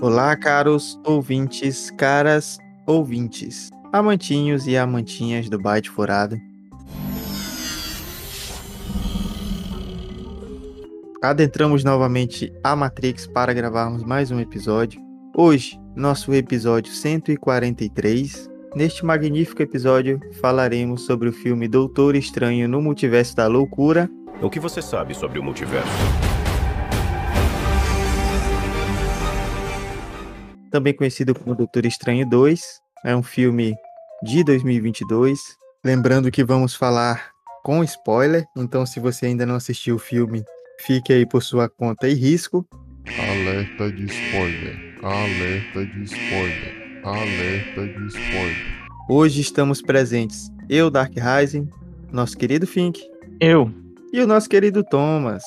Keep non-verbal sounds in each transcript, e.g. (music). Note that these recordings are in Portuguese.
Olá, caros ouvintes, caras ouvintes, amantinhos e amantinhas do Byte Furado. Adentramos novamente a Matrix para gravarmos mais um episódio. Hoje, nosso episódio 143. Neste magnífico episódio, falaremos sobre o filme Doutor Estranho no Multiverso da Loucura. O que você sabe sobre o multiverso? Também conhecido como Doutor Estranho 2. É um filme de 2022. Lembrando que vamos falar com spoiler, então se você ainda não assistiu o filme, fique aí por sua conta e risco. Alerta de spoiler. Alerta de spoiler. Alerta de spoiler. Hoje estamos presentes eu, Dark Rising, nosso querido Fink Eu. e o nosso querido Thomas.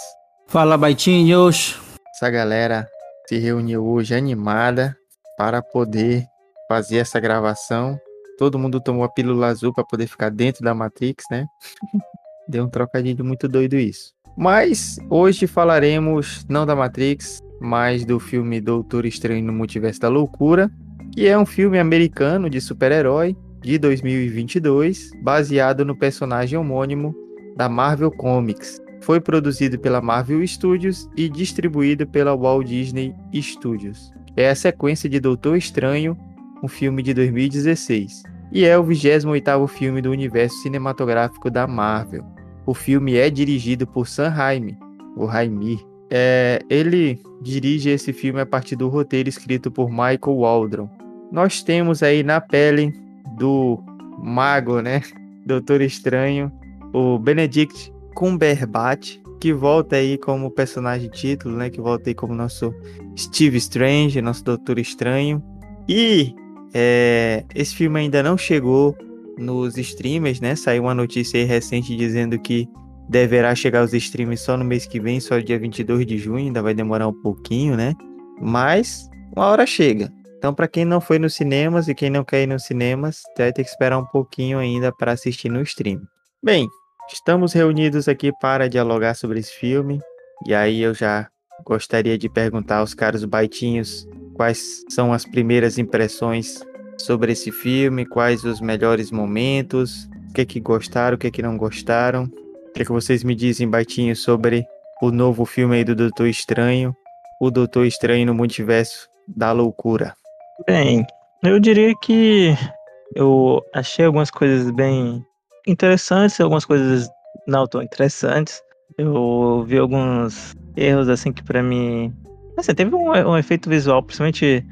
Fala, baitinhos. Essa galera se reuniu hoje animada para poder fazer essa gravação. Todo mundo tomou a pílula azul para poder ficar dentro da Matrix, né? (laughs) Deu um trocadilho muito doido isso. Mas hoje falaremos não da Matrix, mas do filme Doutor Estranho no Multiverso da Loucura, que é um filme americano de super-herói de 2022, baseado no personagem homônimo da Marvel Comics. Foi produzido pela Marvel Studios e distribuído pela Walt Disney Studios. É a sequência de Doutor Estranho, um filme de 2016, e é o 28º filme do universo cinematográfico da Marvel. O filme é dirigido por Sam Raimi, o Raimi. É, ele dirige esse filme a partir do roteiro escrito por Michael Waldron. Nós temos aí na pele do mago, né? (laughs) Doutor Estranho, o Benedict Cumberbatch, que volta aí como personagem título, né? Que volta aí como nosso Steve Strange, nosso Doutor Estranho. E é, esse filme ainda não chegou nos streamers, né? Saiu uma notícia aí recente dizendo que deverá chegar aos streamers só no mês que vem, só dia 22 de junho, ainda vai demorar um pouquinho, né? Mas uma hora chega. Então, para quem não foi nos cinemas e quem não quer ir nos cinemas, vai ter que esperar um pouquinho ainda para assistir no stream. Bem, estamos reunidos aqui para dialogar sobre esse filme. E aí eu já gostaria de perguntar aos caros baitinhos quais são as primeiras impressões sobre esse filme, quais os melhores momentos, o que é que gostaram, o que é que não gostaram. O que é que vocês me dizem, baitinho, sobre o novo filme aí do Doutor Estranho, o Doutor Estranho no Multiverso da Loucura. Bem, eu diria que eu achei algumas coisas bem interessantes, algumas coisas não tão interessantes. Eu vi alguns erros assim que pra mim. Assim, teve um, um efeito visual, principalmente.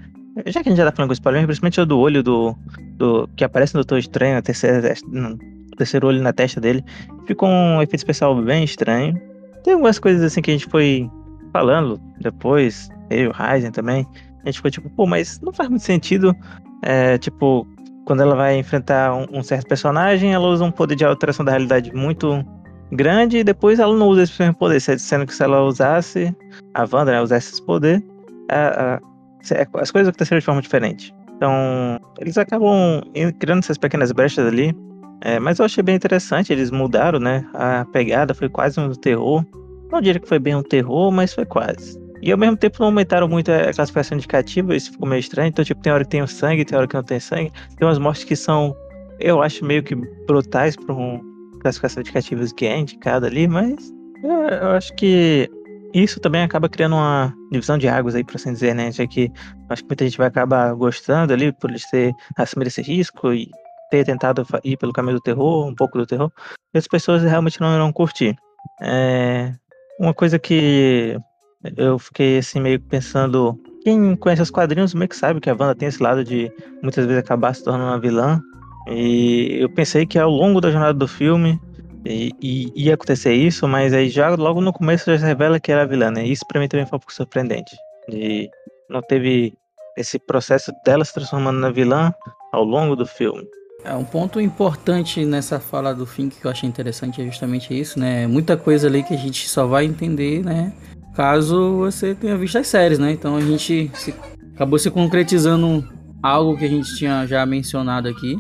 Já que a gente já tá falando com spoiler, principalmente o do olho do, do. que aparece no Doutor Estranho, a terceira, no terceiro olho na testa dele. Ficou um efeito especial bem estranho. Tem algumas coisas assim que a gente foi falando depois, eu e o Ryzen também. A gente ficou tipo, pô, mas não faz muito sentido. É, tipo, quando ela vai enfrentar um, um, certo personagem, ela usa um poder de alteração da realidade muito grande e depois ela não usa esse mesmo poder, sendo que se ela usasse, a Wanda né, usasse esse poder, a, a, as coisas aconteceram de forma diferente. Então, eles acabam criando essas pequenas brechas ali. É, mas eu achei bem interessante, eles mudaram, né? A pegada foi quase um terror. Não diria que foi bem um terror, mas foi quase. E ao mesmo tempo não aumentaram muito a classificação indicativa, isso ficou meio estranho. Então, tipo, tem hora que tem o sangue, tem hora que não tem sangue. Tem umas mortes que são, eu acho, meio que brutais para um classificação indicativa que é indicada ali, mas é, eu acho que isso também acaba criando uma divisão de águas aí, por assim dizer, né? Já que acho que muita gente vai acabar gostando ali por eles ter assumido esse risco e ter tentado ir pelo caminho do terror, um pouco do terror, e as pessoas realmente não irão curtir. É, uma coisa que eu fiquei assim meio pensando. Quem conhece os quadrinhos meio que sabe que a Wanda tem esse lado de muitas vezes acabar se tornando uma vilã. E eu pensei que ao longo da jornada do filme e, e, ia acontecer isso, mas aí já logo no começo já se revela que era vilã, né? Isso pra mim também foi um pouco surpreendente. De não teve esse processo dela se transformando na vilã ao longo do filme. É, um ponto importante nessa fala do Fink que eu achei interessante é justamente isso, né? Muita coisa ali que a gente só vai entender, né? Caso você tenha visto as séries, né? Então a gente se, acabou se concretizando algo que a gente tinha já mencionado aqui,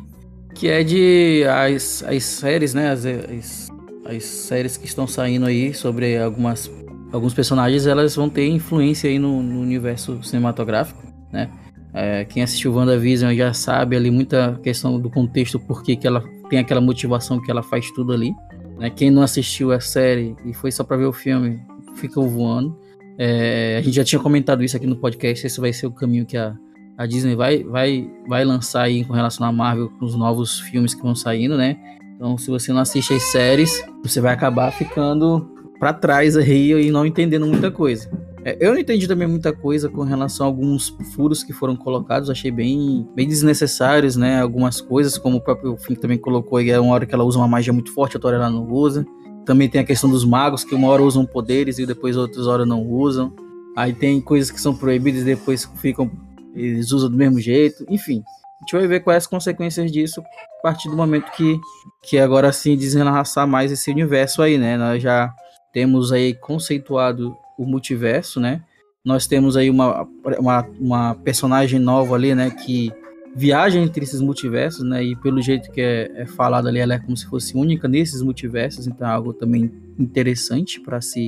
que é de as, as séries, né? As, as, as séries que estão saindo aí sobre algumas alguns personagens, elas vão ter influência aí no, no universo cinematográfico. né? É, quem assistiu WandaVision já sabe ali muita questão do contexto, porque que ela tem aquela motivação que ela faz tudo ali. Né? Quem não assistiu a série e foi só para ver o filme, fica voando. É, a gente já tinha comentado isso aqui no podcast, esse vai ser o caminho que a, a Disney vai, vai, vai lançar aí com relação à Marvel, com os novos filmes que vão saindo, né? Então, se você não assiste as séries, você vai acabar ficando para trás aí e não entendendo muita coisa. É, eu não entendi também muita coisa com relação a alguns furos que foram colocados, achei bem, bem desnecessários, né? Algumas coisas, como o próprio Fink também colocou, aí, é uma hora que ela usa uma magia muito forte, outra hora ela não usa. Também tem a questão dos magos, que uma hora usam poderes e depois outras horas não usam. Aí tem coisas que são proibidas e depois ficam. Eles usam do mesmo jeito. Enfim, a gente vai ver quais as consequências disso a partir do momento que, que agora sim desenlaçar mais esse universo aí, né? Nós já temos aí conceituado o multiverso, né? Nós temos aí uma, uma, uma personagem nova ali, né? Que viaja entre esses multiversos, né? E pelo jeito que é, é falado ali, ela é como se fosse única nesses multiversos, então é algo também interessante para se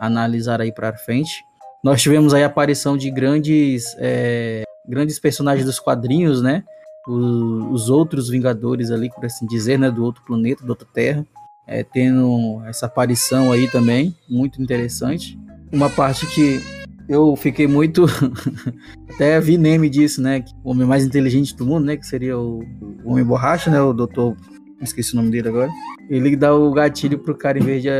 analisar aí para frente. Nós tivemos aí a aparição de grandes, é, grandes personagens dos quadrinhos, né? Os, os, outros Vingadores ali, por assim dizer, né? Do outro planeta, da outra Terra, é, tendo essa aparição aí também, muito interessante uma parte que eu fiquei muito. (laughs) Até vi meme disso, né? O homem mais inteligente do mundo, né? Que seria o, o Homem Borracha, né? O doutor. Esqueci o nome dele agora. Ele dá o gatilho pro cara em vez de,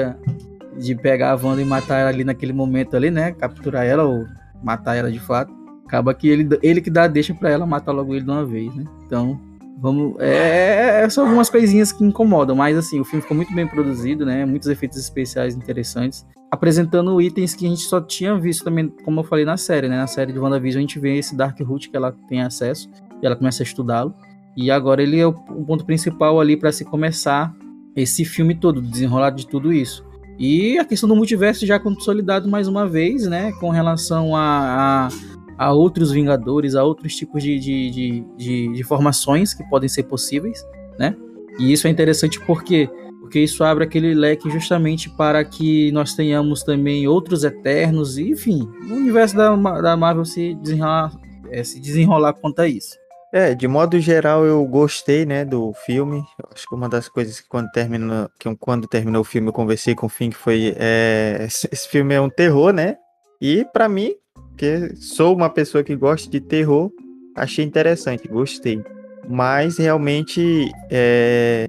de pegar a Wanda e matar ela ali naquele momento ali, né? Capturar ela ou matar ela de fato. Acaba que ele, ele que dá deixa pra ela matar logo ele de uma vez, né? Então, vamos. É, é, são algumas coisinhas que incomodam, mas assim, o filme ficou muito bem produzido, né? Muitos efeitos especiais interessantes apresentando itens que a gente só tinha visto também, como eu falei na série, né? Na série de WandaVision a gente vê esse Dark Root que ela tem acesso e ela começa a estudá-lo. E agora ele é o, ponto principal ali para se começar esse filme todo, desenrolar de tudo isso. E a questão do multiverso já consolidado mais uma vez, né? Com relação a, a, a outros Vingadores, a outros tipos de, de, de, de, de formações que podem ser possíveis, né? E isso é interessante porque porque isso abre aquele leque justamente para que nós tenhamos também outros Eternos, e, enfim, o universo da, da Marvel se desenrolar, é, se desenrolar quanto a isso. É, de modo geral eu gostei, né, do filme. Acho que uma das coisas que quando terminou, que quando terminou o filme eu conversei com o Fink foi é, esse filme é um terror, né? E para mim, que sou uma pessoa que gosta de terror, achei interessante, gostei. Mas realmente é,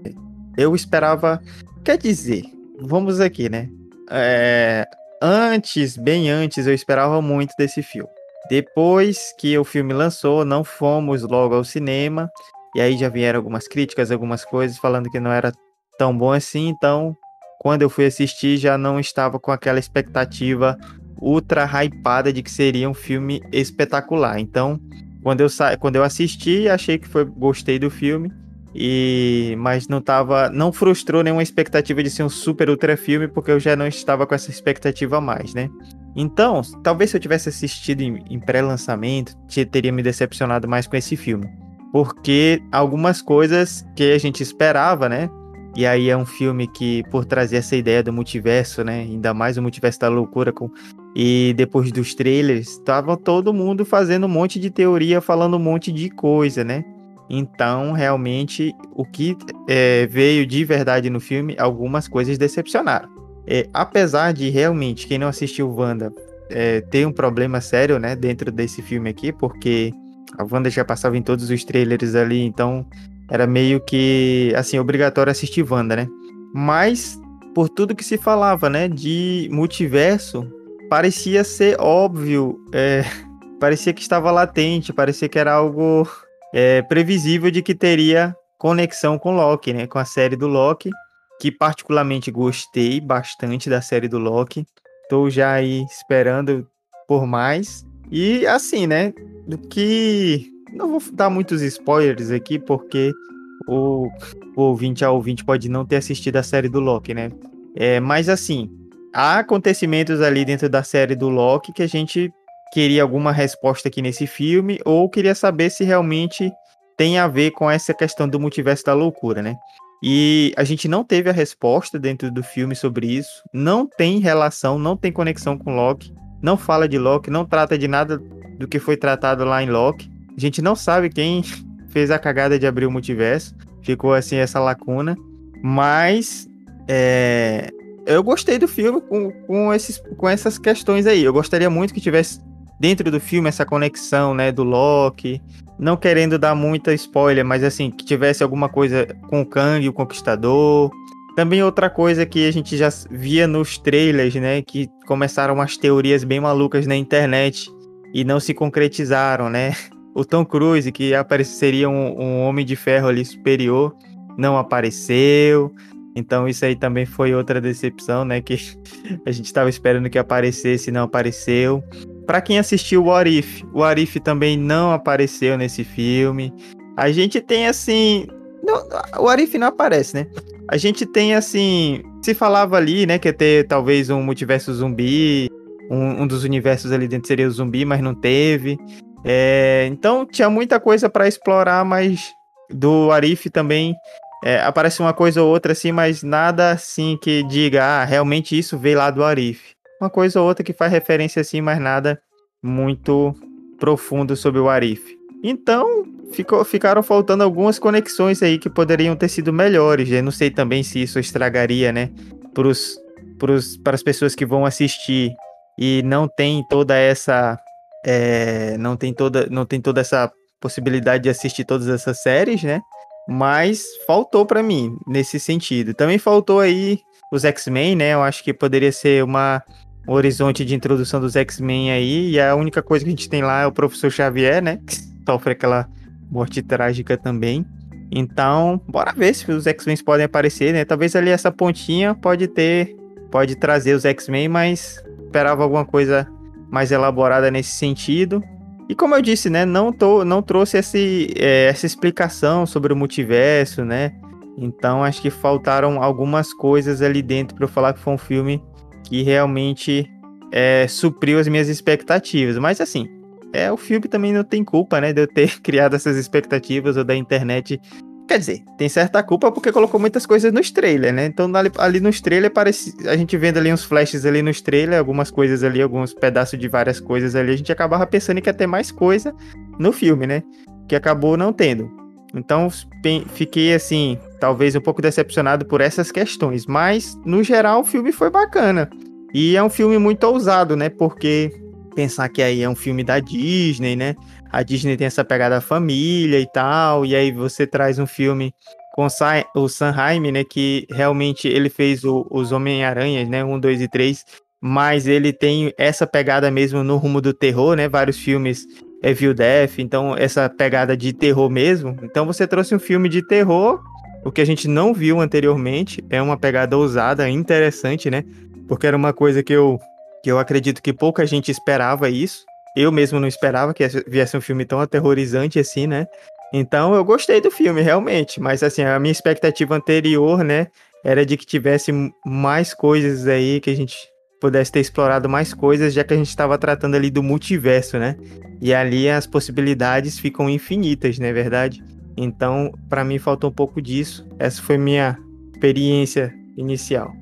eu esperava. Quer dizer, vamos aqui, né? É, antes, bem antes, eu esperava muito desse filme. Depois que o filme lançou, não fomos logo ao cinema. E aí já vieram algumas críticas, algumas coisas falando que não era tão bom assim. Então, quando eu fui assistir, já não estava com aquela expectativa ultra hypada de que seria um filme espetacular. Então, quando eu, sa... quando eu assisti, achei que foi gostei do filme e mas não tava, não frustrou nenhuma expectativa de ser um super ultra filme porque eu já não estava com essa expectativa mais, né? Então, talvez se eu tivesse assistido em, em pré-lançamento, teria me decepcionado mais com esse filme, porque algumas coisas que a gente esperava, né? E aí é um filme que por trazer essa ideia do multiverso, né? Ainda mais o multiverso da loucura com e depois dos trailers, estava todo mundo fazendo um monte de teoria, falando um monte de coisa, né? Então, realmente, o que é, veio de verdade no filme, algumas coisas decepcionaram. É, apesar de realmente, quem não assistiu Wanda é, ter um problema sério, né, dentro desse filme aqui, porque a Wanda já passava em todos os trailers ali, então era meio que, assim, obrigatório assistir Wanda, né? Mas, por tudo que se falava, né, de multiverso, parecia ser óbvio, é, (laughs) parecia que estava latente, parecia que era algo é, previsível de que teria conexão com Loki, né? Com a série do Loki, que particularmente gostei bastante da série do Loki. Estou já aí esperando por mais. E assim, né? Do que. Não vou dar muitos spoilers aqui, porque o, o ouvinte a ouvinte pode não ter assistido a série do Loki, né? É, mas assim, há acontecimentos ali dentro da série do Loki que a gente queria alguma resposta aqui nesse filme, ou queria saber se realmente tem a ver com essa questão do multiverso da loucura, né? E a gente não teve a resposta dentro do filme sobre isso, não tem relação, não tem conexão com Loki, não fala de Loki, não trata de nada do que foi tratado lá em Loki. A gente não sabe quem (laughs) fez a cagada de abrir o multiverso. Ficou assim essa lacuna. Mas é, eu gostei do filme com, com, esses, com essas questões aí. Eu gostaria muito que tivesse dentro do filme essa conexão, né, do Loki. Não querendo dar muita spoiler, mas assim, que tivesse alguma coisa com o Kang, o Conquistador. Também outra coisa que a gente já via nos trailers, né, que começaram umas teorias bem malucas na internet e não se concretizaram, né? (laughs) O Tom Cruise, que apareceria um, um Homem de Ferro ali superior, não apareceu. Então isso aí também foi outra decepção, né? Que (laughs) a gente estava esperando que aparecesse não apareceu. Para quem assistiu o Arif, o Arif também não apareceu nesse filme. A gente tem assim, não, o Arif não aparece, né? A gente tem assim, se falava ali, né, que ia ter talvez um multiverso zumbi, um, um dos universos ali dentro seria o zumbi, mas não teve. É, então tinha muita coisa para explorar, mas do Arif também é, aparece uma coisa ou outra assim, mas nada assim que diga, ah, realmente isso veio lá do Arif. Uma coisa ou outra que faz referência assim, mas nada muito profundo sobre o Arif. Então, ficou, ficaram faltando algumas conexões aí que poderiam ter sido melhores. Eu não sei também se isso estragaria, né, pros, pros, para as pessoas que vão assistir e não tem toda essa é, não tem toda não tem toda essa possibilidade de assistir todas essas séries, né? Mas faltou para mim nesse sentido. Também faltou aí os X-Men, né? Eu acho que poderia ser uma horizonte de introdução dos X-Men aí, e a única coisa que a gente tem lá é o professor Xavier, né? Que sofre aquela morte trágica também. Então, bora ver se os X-Men podem aparecer, né? Talvez ali essa pontinha pode ter, pode trazer os X-Men, mas esperava alguma coisa mais elaborada nesse sentido. E como eu disse, né, não, tô, não trouxe esse, é, essa explicação sobre o multiverso, né? Então acho que faltaram algumas coisas ali dentro para eu falar que foi um filme que realmente é, supriu as minhas expectativas. Mas assim, é o filme também não tem culpa, né, de eu ter (laughs) criado essas expectativas ou da internet Quer dizer, tem certa culpa porque colocou muitas coisas nos trailers, né? Então ali, ali nos trailers parece, a gente vendo ali uns flashes ali nos trailers, algumas coisas ali, alguns pedaços de várias coisas ali, a gente acabava pensando que ia ter mais coisa no filme, né? Que acabou não tendo. Então fiquei assim, talvez um pouco decepcionado por essas questões, mas no geral o filme foi bacana. E é um filme muito ousado, né? Porque pensar que aí é um filme da Disney, né? A Disney tem essa pegada família e tal, e aí você traz um filme com o Sanheim, né? Que realmente ele fez o, os Homem-Aranhas, né? Um, dois e três. Mas ele tem essa pegada mesmo no rumo do terror, né? Vários filmes Evil Death, então essa pegada de terror mesmo. Então você trouxe um filme de terror, o que a gente não viu anteriormente. É uma pegada ousada, interessante, né? Porque era uma coisa que eu que eu acredito que pouca gente esperava isso. Eu mesmo não esperava que viesse um filme tão aterrorizante assim, né? Então eu gostei do filme, realmente. Mas assim, a minha expectativa anterior, né? Era de que tivesse mais coisas aí, que a gente pudesse ter explorado mais coisas, já que a gente estava tratando ali do multiverso, né? E ali as possibilidades ficam infinitas, não é verdade? Então, para mim faltou um pouco disso. Essa foi minha experiência inicial.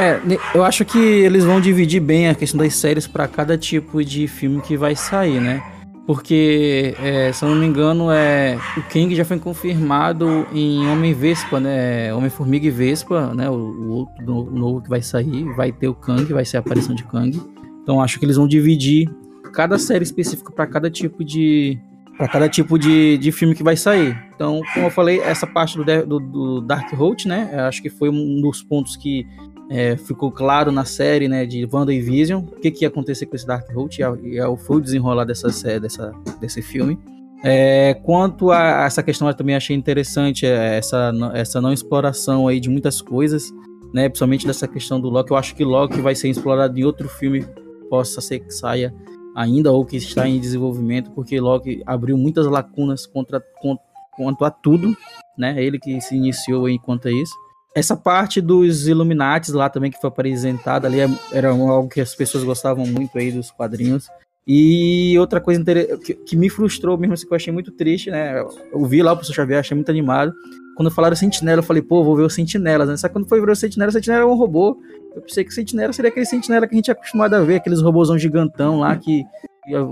É, eu acho que eles vão dividir bem a questão das séries para cada tipo de filme que vai sair, né? Porque, é, se eu não me engano, é, o Kang já foi confirmado em Homem-Vespa, né? Homem-Formiga e Vespa, né? O, o outro novo que vai sair, vai ter o Kang, vai ser a aparição de Kang. Então acho que eles vão dividir cada série específica para cada tipo de para cada tipo de, de filme que vai sair. Então, como eu falei, essa parte do, do, do Dark Holt, né? Acho que foi um dos pontos que é, ficou claro na série né, de WandaVision o que, que ia acontecer com esse Dark Holt e, e foi o desenrolar dessa, dessa, desse filme. É, quanto a essa questão, eu também achei interessante é, essa, essa não exploração aí de muitas coisas, né, principalmente dessa questão do Loki. Eu acho que Loki vai ser explorado em outro filme, possa ser que saia ainda ou que está em desenvolvimento, porque Loki abriu muitas lacunas contra, contra quanto a tudo, né? Ele que se iniciou enquanto a isso. Essa parte dos Illuminates lá também que foi apresentada ali é, era algo que as pessoas gostavam muito aí dos quadrinhos. E outra coisa que, que me frustrou mesmo, assim, que eu achei muito triste, né? Eu vi lá o professor Xavier, achei muito animado. Quando falaram Sentinela, eu falei, pô, vou ver o Sentinela, né? Só que quando foi ver o Sentinela, o Sentinela era um robô. Eu pensei que o Sentinela seria aquele Sentinela que a gente é acostumado a ver, aqueles robôzão gigantão lá que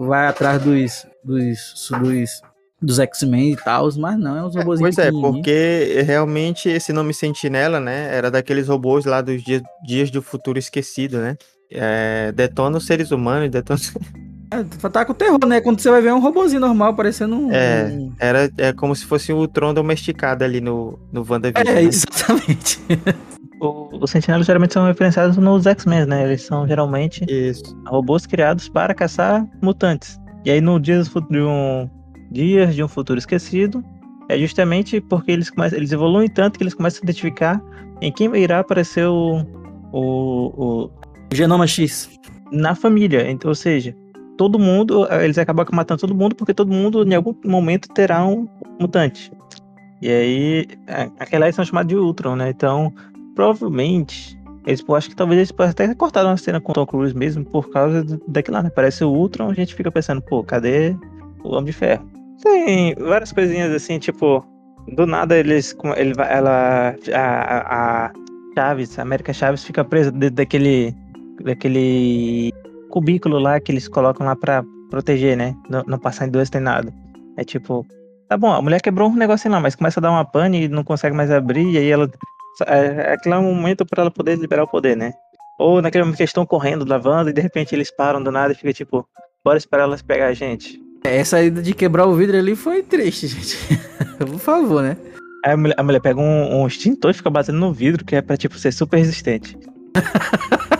vai atrás dos, dos, dos, dos X-Men e tal, mas não, é uns robôs Pois é, porque realmente esse nome Sentinela, né, era daqueles robôs lá dos dias, dias do futuro esquecido, né? É, detona os seres humanos, detona... (laughs) É, tá com terror, né? Quando você vai ver é um robôzinho normal, parecendo um... É, era, é como se fosse o Tron domesticado ali no, no WandaVision. É, né? exatamente. (laughs) O- Os sentinelas geralmente são referenciados nos X-Men, né? Eles são geralmente Isso. robôs criados para caçar mutantes. E aí, no Dias do de um, Dias de um Futuro Esquecido, é justamente porque eles, começam, eles evoluem tanto que eles começam a identificar em quem irá aparecer o, o, o- Genoma X. na família. Então, ou seja, todo mundo, eles acabam matando todo mundo porque todo mundo em algum momento terá um mutante. E aí, aquelas são chamadas de Ultron, né? Então, provavelmente, eles, eu acho que talvez eles possam até ter cortado uma cena com o Tom Cruise mesmo por causa daquilo lá, né? Parece o Ultron, a gente fica pensando, pô, cadê o Homem de Ferro? Tem várias coisinhas assim, tipo, do nada eles, ele ela, a, a, Chaves, a América Chaves fica presa dentro daquele, daquele cubículo lá que eles colocam lá pra proteger, né? Não, passar em dois tem nada. É tipo, tá bom, a mulher quebrou um negocinho lá, mas começa a dar uma pane e não consegue mais abrir, e aí ela. É, é um momento pra ela poder liberar o poder, né? Ou naquele momento que eles estão correndo, lavando, e de repente eles param do nada e fica tipo, bora esperar elas pegar a gente. Essa ida de quebrar o vidro ali foi triste, (laughs) gente. Por favor, né? Aí a mulher, a mulher pega um, um extintor e fica batendo no vidro, que é pra, tipo, ser super resistente. (laughs)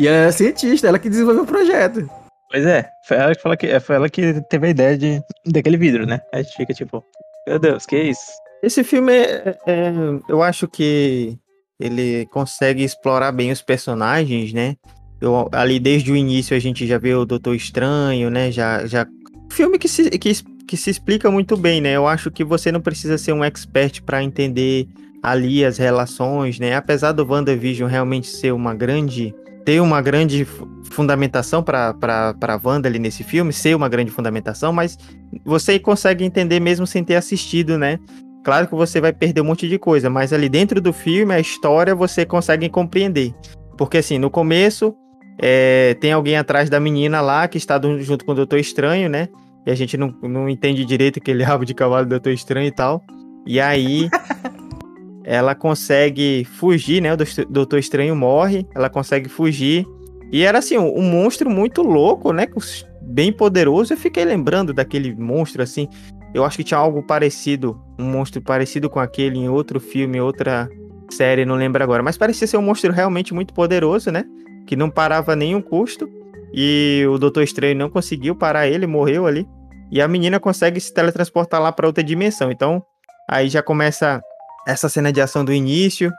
E ela era cientista, ela que desenvolveu o projeto. Pois é, foi ela que, falou que, foi ela que teve a ideia de, daquele vidro, né? Aí a gente fica tipo, meu Deus, que isso? Esse filme, é, é- eu acho que ele consegue explorar bem os personagens, né? Eu, ali desde o início a gente já vê o Doutor Estranho, né? Já, já... Filme que se, que, que se explica muito bem, né? Eu acho que você não precisa ser um expert para entender ali as relações, né? Apesar do WandaVision realmente ser uma grande... ter uma grande fu- fundamentação para Wanda ali nesse filme, ser uma grande fundamentação, mas você consegue entender mesmo sem ter assistido, né? Claro que você vai perder um monte de coisa, mas ali dentro do filme, a história, você consegue compreender. Porque assim, no começo, é, tem alguém atrás da menina lá que está do- junto com o Doutor Estranho, né? E a gente não, não entende direito aquele rabo de cavalo do Doutor Estranho e tal. E aí, (laughs) ela consegue fugir, né? O Doutor Estranho morre, ela consegue fugir. E era assim, um, um monstro muito louco, né? Bem poderoso. Eu fiquei lembrando daquele monstro assim. Eu acho que tinha algo parecido, um monstro parecido com aquele em outro filme, outra série, não lembro agora. Mas parecia ser um monstro realmente muito poderoso, né? Que não parava nenhum custo. E o Doutor Estranho não conseguiu parar ele, morreu ali. E a menina consegue se teletransportar lá para outra dimensão. Então, aí já começa essa cena de ação do início.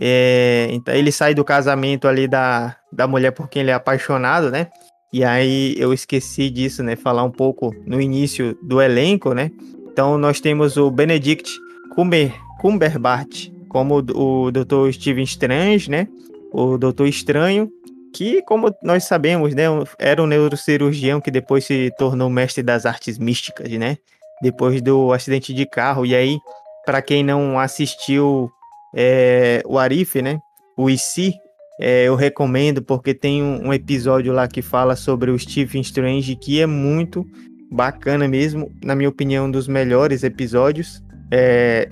É, então ele sai do casamento ali da, da mulher por quem ele é apaixonado, né? E aí eu esqueci disso, né? Falar um pouco no início do elenco, né? Então nós temos o Benedict Cumber, Cumberbatch como o Dr. Steven Strange, né? O Doutor Estranho, que como nós sabemos, né, era um neurocirurgião que depois se tornou mestre das artes místicas, né? Depois do acidente de carro. E aí, para quem não assistiu é, o Arif, né? O IC, é, eu recomendo porque tem um, um episódio lá que fala sobre o Stephen Strange que é muito bacana mesmo, na minha opinião, um dos melhores episódios. É,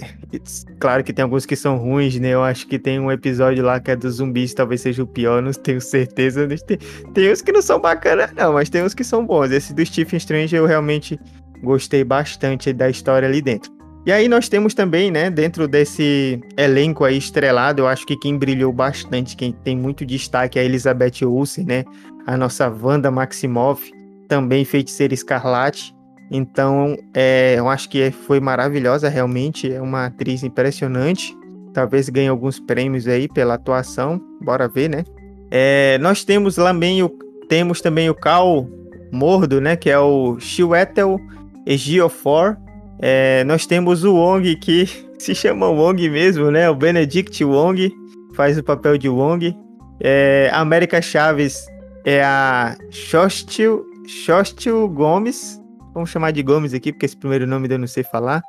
claro que tem alguns que são ruins, né? Eu acho que tem um episódio lá que é dos zumbis, talvez seja o pior, não tenho certeza. Tem, tem uns que não são bacanas, não, mas tem uns que são bons. Esse do Stephen Strange eu realmente gostei bastante da história ali dentro. E aí nós temos também, né, dentro desse elenco aí estrelado, eu acho que quem brilhou bastante, quem tem muito destaque é a Elizabeth Olsen, né, a nossa Wanda Maximoff, também feiticeira escarlate. Então, é, eu acho que foi maravilhosa realmente, é uma atriz impressionante. Talvez ganhe alguns prêmios aí pela atuação, bora ver, né? É, nós temos também o temos também o Cal Mordo, né, que é o Chiwetel Ejiofor, é, nós temos o Wong, que (laughs) se chama Wong mesmo, né? O Benedict Wong faz o papel de Wong. É, a América Chaves é a Shostil, Shostil Gomes. Vamos chamar de Gomes aqui, porque esse primeiro nome eu não sei falar.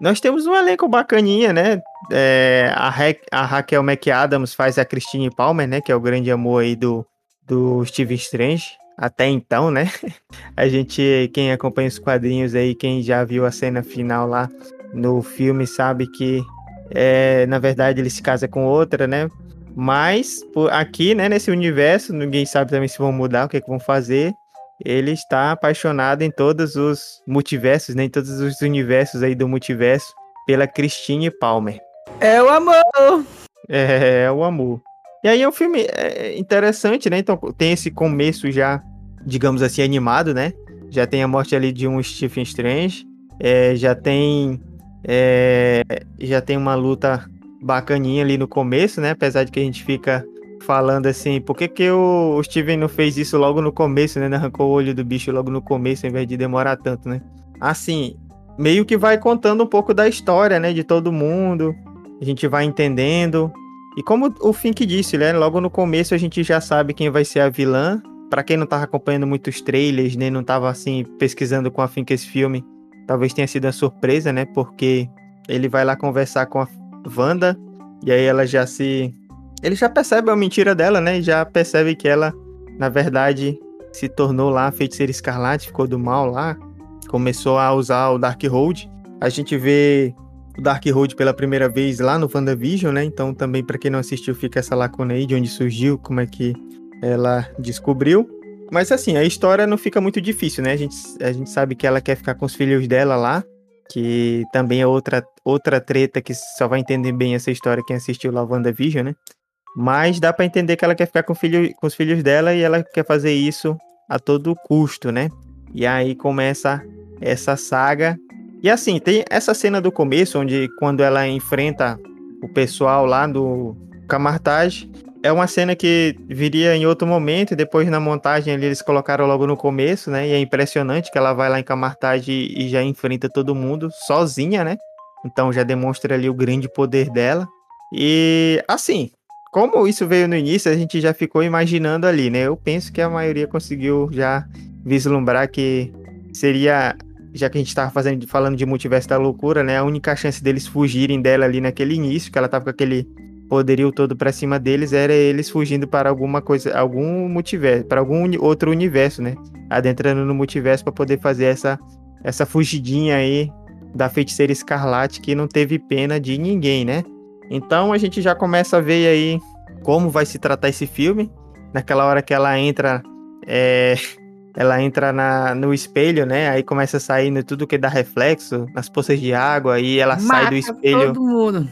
Nós temos um elenco bacaninha, né? É, a, Ra a Raquel McAdams faz a Christine Palmer, né? Que é o grande amor aí do, do Steven Strange. até então, né? (laughs) A gente, quem acompanha os quadrinhos aí, quem já viu a cena final lá no filme, sabe que é, na verdade ele se casa com outra, né? Mas por aqui, né, nesse universo, ninguém sabe também se vão mudar, o que, é que vão fazer. Ele está apaixonado em todos os multiversos, né, em todos os universos aí do multiverso, pela Christine Palmer. É o amor! É, é o amor. E aí é um filme é, interessante, né? Então tem esse começo já, digamos assim, animado, né? Já tem a morte ali de um Stephen Strange, é, já tem é, já tem uma luta bacaninha ali no começo, né? Apesar de que a gente fica falando assim, por que, que o, Steven não fez isso logo no começo, né? Arrancou o olho do bicho logo no começo, ao invés de demorar tanto, né? Assim, meio que vai contando um pouco da história, né? De todo mundo. A gente vai entendendo. E como o Fink disse, né? Logo no começo a gente já sabe quem vai ser a vilã. Para quem não tava acompanhando muitos trailers, nem né? não tava assim pesquisando com a Fink esse filme, talvez tenha sido uma surpresa, né? Porque ele vai lá conversar com a Wanda e aí ela já se ele já percebe a mentira dela, né? Já percebe que ela, na verdade, se tornou lá feiticeira escarlate, ficou do mal lá, começou a usar o Dark Hold. A gente vê o Dark Hold pela primeira vez lá no WandaVision, né? Então também para quem não assistiu fica essa lacuna aí de onde surgiu, como é que ela descobriu. Mas assim, a história não fica muito difícil, né? A gente, a gente sabe que ela quer ficar com os filhos dela lá, que também é outra, outra treta que só vai entender bem essa história quem assistiu lá WandaVision, né? Mas dá para entender que ela quer ficar com, filho, com os filhos dela e ela quer fazer isso a todo custo, né? E aí começa essa saga. E assim, tem essa cena do começo, onde quando ela enfrenta o pessoal lá do Camartage, é uma cena que viria em outro momento, e depois na montagem ali, eles colocaram logo no começo, né? E é impressionante que ela vai lá em Camartage e já enfrenta todo mundo sozinha, né? Então já demonstra ali o grande poder dela. E assim, como isso veio no início, a gente já ficou imaginando ali, né? Eu penso que a maioria conseguiu já vislumbrar que seria, já que a gente estava fazendo, falando de multiverso da loucura, né? A única chance deles fugirem dela ali naquele início, que ela tava com aquele poderio todo para cima deles, era eles fugindo para alguma coisa, algum multiverso, para algum outro universo, né? Adentrando no multiverso para poder fazer essa essa fugidinha aí da feiticeira escarlate que não teve pena de ninguém, né? Então a gente já começa a ver aí como vai se tratar esse filme. Naquela hora que ela entra, é, (laughs) ela entra na, no espelho, né? Aí começa a sair tudo que dá reflexo, nas poças de água, e ela Mata sai do espelho. Todo mundo.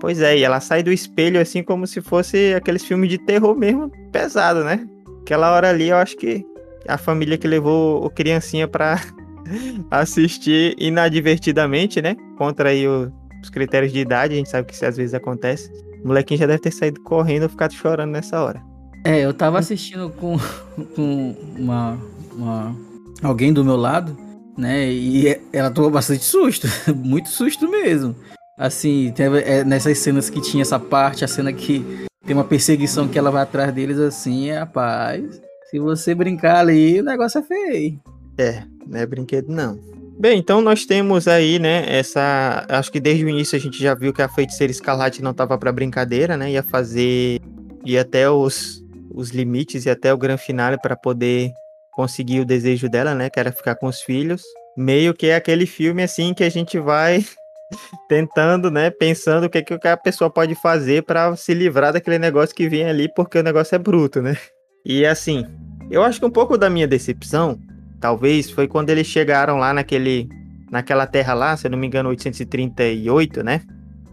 Pois é, e ela sai do espelho assim como se fosse aqueles filmes de terror mesmo, pesado, né? Aquela hora ali eu acho que a família que levou o criancinha pra (laughs) assistir inadvertidamente, né? Contra aí o, os critérios de idade, a gente sabe que isso às vezes acontece. O molequinho já deve ter saído correndo ou ficado chorando nessa hora. É, eu tava assistindo com, (laughs) com uma, uma alguém do meu lado, né? E ela tomou bastante susto, (laughs) muito susto mesmo. Assim, teve, é, nessas cenas que tinha essa parte, a cena que tem uma perseguição que ela vai atrás deles assim, é, rapaz. Se você brincar ali, o negócio é feio. É, não é brinquedo não. Bem, então nós temos aí, né, essa. Acho que desde o início a gente já viu que a feiticeira escarlate não tava para brincadeira, né? Ia fazer. ia até os, os limites e até o grande finale para poder conseguir o desejo dela, né? Que era ficar com os filhos. Meio que é aquele filme assim que a gente vai (laughs) tentando, né, pensando o que, que a pessoa pode fazer para se livrar daquele negócio que vem ali, porque o negócio é bruto, né? E assim, eu acho que um pouco da minha decepção talvez, foi quando eles chegaram lá naquele, naquela terra lá, se eu não me engano, 838, né?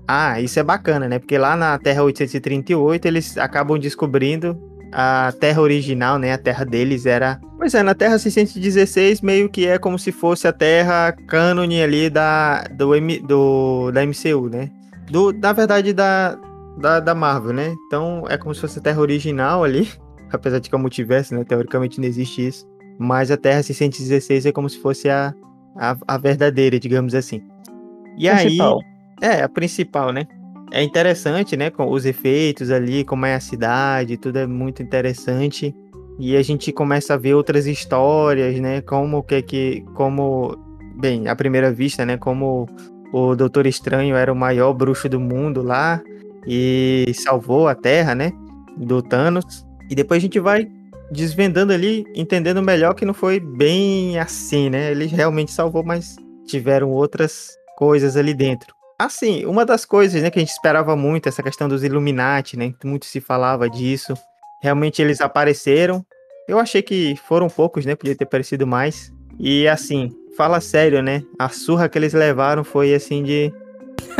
Ah, isso é bacana, né? Porque lá na Terra 838 eles acabam descobrindo a Terra original, né? A Terra deles era. Pois é, na Terra 616 meio que é como se fosse a Terra cânone ali da, do, M, do, da MCU, né? Do, na verdade, da, da, da Marvel, né? Então é como se fosse a Terra original ali. (laughs) Apesar de que é um multiverso, né? Teoricamente não existe isso mas a Terra 616 é como se fosse a, a, a verdadeira, digamos assim. E principal. aí. É, a principal, né? É interessante, né? Com os efeitos ali, como é a cidade, tudo é muito interessante. E a gente começa a ver outras histórias, né? Como que que. Como. Bem, à primeira vista, né? Como o Doutor Estranho era o maior bruxo do mundo lá e salvou a Terra, né? Do Thanos. E depois a gente vai desvendando ali, entendendo melhor que não foi bem assim, né? Ele realmente salvou, mas tiveram outras coisas ali dentro. Assim, uma das coisas, né, que a gente esperava muito, essa questão dos Illuminati, né? Muito se falava disso. Realmente eles apareceram. Eu achei que foram poucos, né? Podia ter parecido mais. E assim, fala sério, né? A surra que eles levaram foi assim de.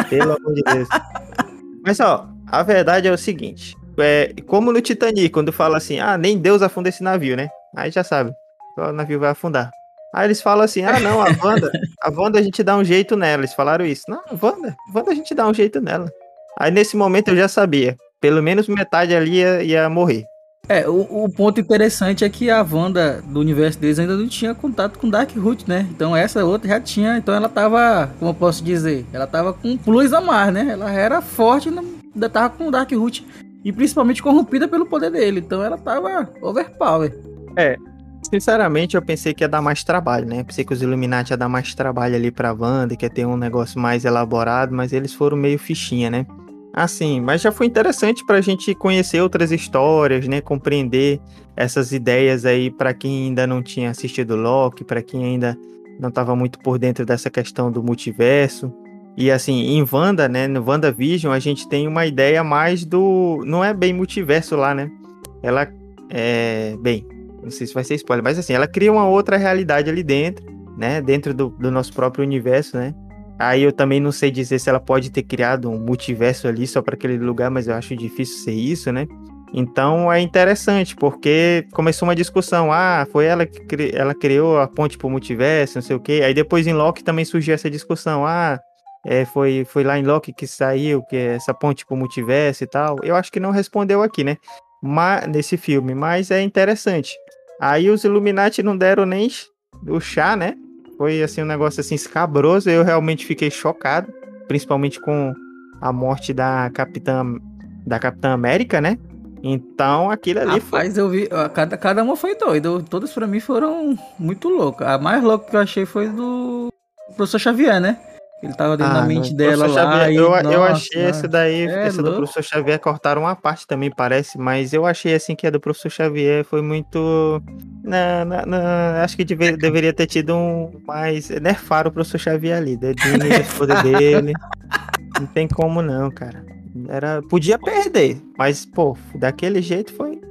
Pelo amor de Deus. (laughs) Mas ó, a verdade é o seguinte: é, como no Titanic, quando fala assim, ah, nem Deus afunda esse navio, né? Aí já sabe, o navio vai afundar. Aí eles falam assim, ah, não, a Wanda, a Wanda a gente dá um jeito nela. Eles falaram isso. Não, a Wanda, a Wanda a gente dá um jeito nela. Aí nesse momento eu já sabia, pelo menos metade ali ia, ia morrer. É, o, o, ponto interessante é que a Wanda do universo deles ainda não tinha contato com Darkroot, né? Então essa outra já tinha, então ela tava, como eu posso dizer, ela tava com plus a mais, né? Ela era forte, ainda tava com Darkroot e principalmente corrompida pelo poder dele, então ela tava overpower. É, sinceramente eu pensei que ia dar mais trabalho, né? Pensei que os Illuminati ia dar mais trabalho ali pra Wanda, que ia ter um negócio mais elaborado, mas eles foram meio fichinha, né? Assim, mas já foi interessante para a gente conhecer outras histórias, né? Compreender essas ideias aí para quem ainda não tinha assistido Loki, para quem ainda não estava muito por dentro dessa questão do multiverso. E assim, em Wanda, né? No WandaVision, a gente tem uma ideia mais do. Não é bem multiverso lá, né? Ela é. Bem, não sei se vai ser spoiler, mas assim, ela cria uma outra realidade ali dentro, né? Dentro do, do nosso próprio universo, né? Aí eu também não sei dizer se ela pode ter criado um multiverso ali só para aquele lugar, mas eu acho difícil ser isso, né? Então é interessante, porque começou uma discussão. Ah, foi ela que cri... ela criou a ponte pro multiverso, não sei o quê. Aí depois em Loki também surgiu essa discussão. Ah, é, foi, foi lá em Loki que saiu, que essa ponte pro multiverso e tal. Eu acho que não respondeu aqui, né? Mas, nesse filme, mas é interessante. Aí os Illuminati não deram nem o chá, né? Foi assim um negócio assim escabroso. Eu realmente fiquei chocado, principalmente com a morte da Capitã da Capitã América, né? Então aquilo ali Rapaz, foi... eu vi, cada, cada uma foi doido. Todas para mim foram muito loucas. A mais louca que eu achei foi do professor Xavier, né? Ele tava dentro ah, da mente dela lá. Xavier, e, eu, nossa, eu achei esse daí, é esse do professor Xavier cortaram uma parte também, parece, mas eu achei assim que a do professor Xavier foi muito. Não, não, não, acho que deve, deveria ter tido um mais. Nerfar o professor Xavier ali, dedinho poder dele. Não tem como não, cara. Era, podia perder, mas, pô, daquele jeito foi.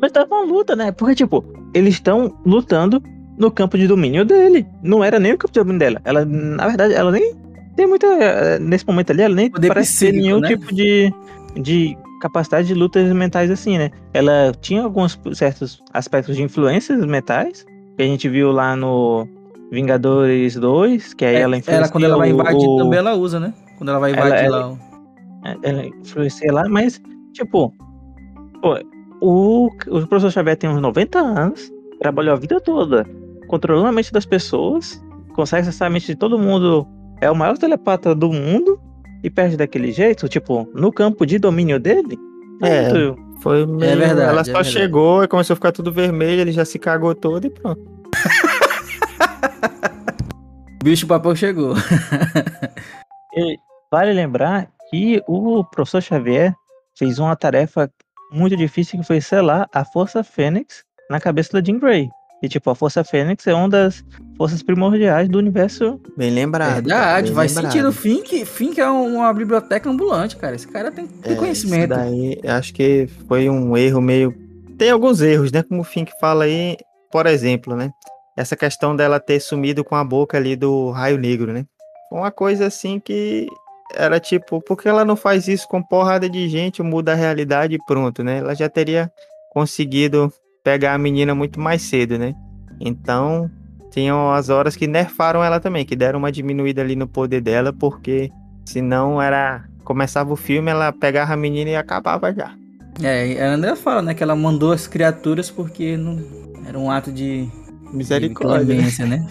Mas tava uma luta, né? Porque, tipo, eles estão lutando no campo de domínio dele. Não era nem o campo de domínio dela. Ela, na verdade, ela nem tem muita. Eh, nesse momento ali, ela nem Poder parece ter nenhum né? tipo de, de capacidade de lutas mentais assim, né? Ela tinha alguns certos aspectos de influências mentais, que a gente viu lá no Vingadores 2, que aí é, ela influencia. Ela, quando ela vai invadir o... também, ela usa, né? Quando ela vai invadir ela, lá. Ela, ela influencia lá, mas, tipo, pô, o, o professor Xavier tem uns 90 anos, trabalhou a vida toda controlando a mente das pessoas, consegue acessar a mente de todo mundo, é o maior telepata do mundo e perde daquele jeito, tipo, no campo de domínio dele. É, muito... foi é meio... É verdade. Ela é só verdade. chegou e começou a ficar tudo vermelho, ele já se cagou todo e pronto. (laughs) Bicho papel chegou. e vale lembrar que o professor Xavier fez uma tarefa muito difícil que foi selar a Força Fênix na cabeça da Jean Grey. E, tipo, a Força Fênix é uma das forças primordiais do universo. Bem lembrado. Verdade, faz sentido. Fink, Fink é uma biblioteca ambulante, cara. Esse cara tem, tem é, conhecimento. daí, acho que foi um erro meio. Tem alguns erros, né? Como o Fink fala aí, por exemplo, né? Essa questão dela ter sumido com a boca ali do Raio Negro, né? Uma coisa assim que era tipo, por que ela não faz isso com porrada de gente, muda a realidade e pronto, né? Ela já teria conseguido pegar a menina muito mais cedo, né? Então, tinham as horas que nerfaram ela também, que deram uma diminuída ali no poder dela, porque senão era. Começava o filme, ela pegava a menina e acabava já. É, a André fala, né, que ela mandou as criaturas porque não era um ato de misericórdia, de né?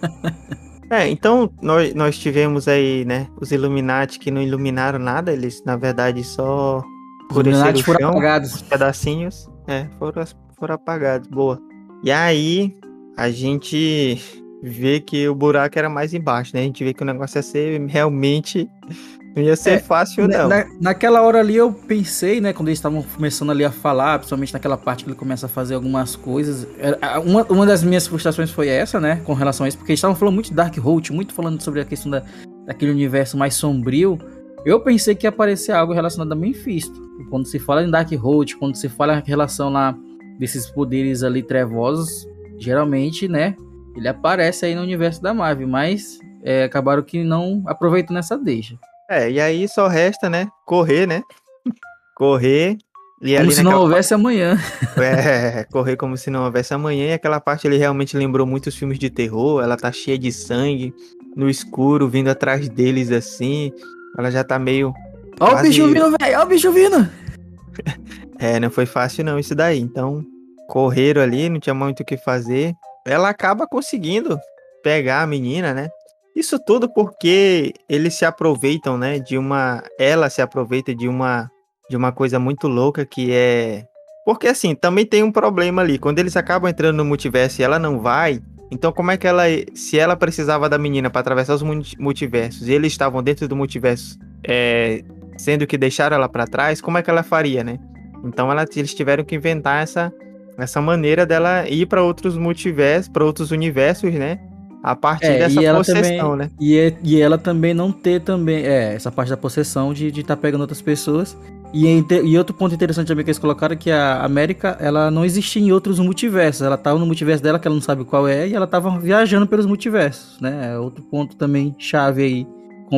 (laughs) é, então nós, nós tivemos aí, né, os Illuminati que não iluminaram nada, eles na verdade só escureceram o chão, apagados. os pedacinhos. É, foram, foram apagados. Boa. E aí, a gente vê que o buraco era mais embaixo, né? A gente vê que o negócio ia ser realmente Não ia ser É, fácil, Na- não. na- naquela hora ali eu pensei, né, quando eles estavam começando ali a falar, principalmente naquela parte que ele começa a fazer algumas coisas. Uma, uma das minhas frustrações foi essa, né, com relação a isso, porque eles estavam falando muito de Dark Road, muito falando sobre a questão da, daquele universo mais sombrio. Eu pensei que ia aparecer algo relacionado a Mephisto. Quando se fala em Dark Road, quando se fala em relação lá desses poderes ali trevosos, geralmente, né, ele aparece aí no universo da Marvel, mas é, acabaram que não aproveitando essa deixa. É, e aí só resta, né? Correr, né? (laughs) Correr. E Como ali se não houvesse amanhã. (laughs) É, correr como se não houvesse amanhã. E aquela parte ele realmente lembrou muitos filmes de terror. Ela tá cheia de sangue, no escuro, vindo atrás deles assim. Ela já tá meio. Ó o bicho vindo, velho. Ó o bicho vindo. (laughs) É, não foi fácil não isso daí. Então, correram ali, não tinha muito o que fazer. Ela acaba conseguindo pegar a menina, né? Isso tudo porque eles se aproveitam, né? De uma. Ela se aproveita de uma. De uma coisa muito louca que é. Porque assim, também tem um problema ali. Quando eles acabam entrando no multiverso e ela não vai. Então, como é que ela. Se ela precisava da menina para atravessar os multi- multiversos e eles estavam dentro do multiverso, é, sendo que deixaram ela para trás, como é que ela faria, né? Então ela, eles tiveram que inventar essa, essa maneira dela ir para outros multiversos, para outros universos, né? A partir É, dessa e ela possessão, também- né? E, e ela também não ter também. É, essa parte da possessão de estar tá pegando outras pessoas. E, é e outro ponto interessante também que eles colocaram é que a América, ela não existia em outros multiversos. Ela tava no multiverso dela, que ela não sabe qual é, e ela tava viajando pelos multiversos, né? É outro ponto também chave aí,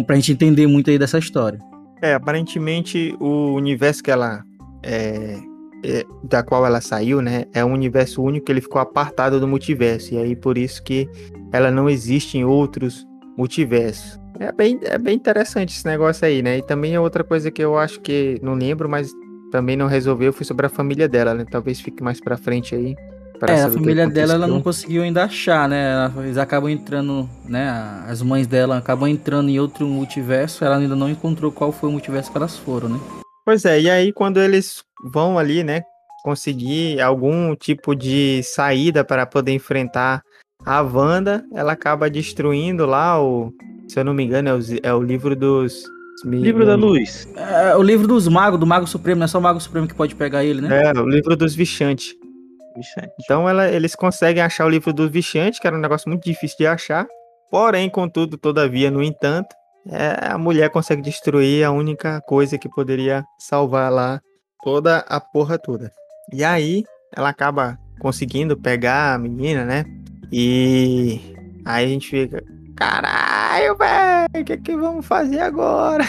pra gente entender muito aí dessa história. É, aparentemente o universo que ela. É, é, da qual ela saiu, né? É um universo único ele ficou apartado do multiverso. E aí por isso que ela não existe em outros multiversos. É bem, é bem interessante esse negócio aí, né? E também é outra coisa que eu acho que não lembro, mas também não resolveu, foi sobre a família dela, né? Talvez fique mais pra frente aí. pra É, a família dela ela não conseguiu ainda achar, né? Eles acabam entrando, né? As mães dela acabam entrando em outro multiverso. Ela ainda não encontrou qual foi o multiverso que elas foram, né? Pois é, e aí quando eles vão ali, né, conseguir algum tipo de saída para poder enfrentar a Wanda, ela acaba destruindo lá o, se eu não me engano, é o, é o livro dos me- Livro da Luz. É, o livro dos magos, do Mago Supremo, não é só o Mago Supremo que pode pegar ele, né? É, o livro dos Vichantes. Vicente. Então ela, eles conseguem achar o livro dos Vichantes, que era um negócio muito difícil de achar. Porém, contudo, todavia, no entanto, é, a mulher consegue destruir a única coisa que poderia salvar lá toda a porra toda. E aí, ela acaba conseguindo pegar a menina, né? E aí a gente fica, caralho, velho, o que que vamos fazer agora?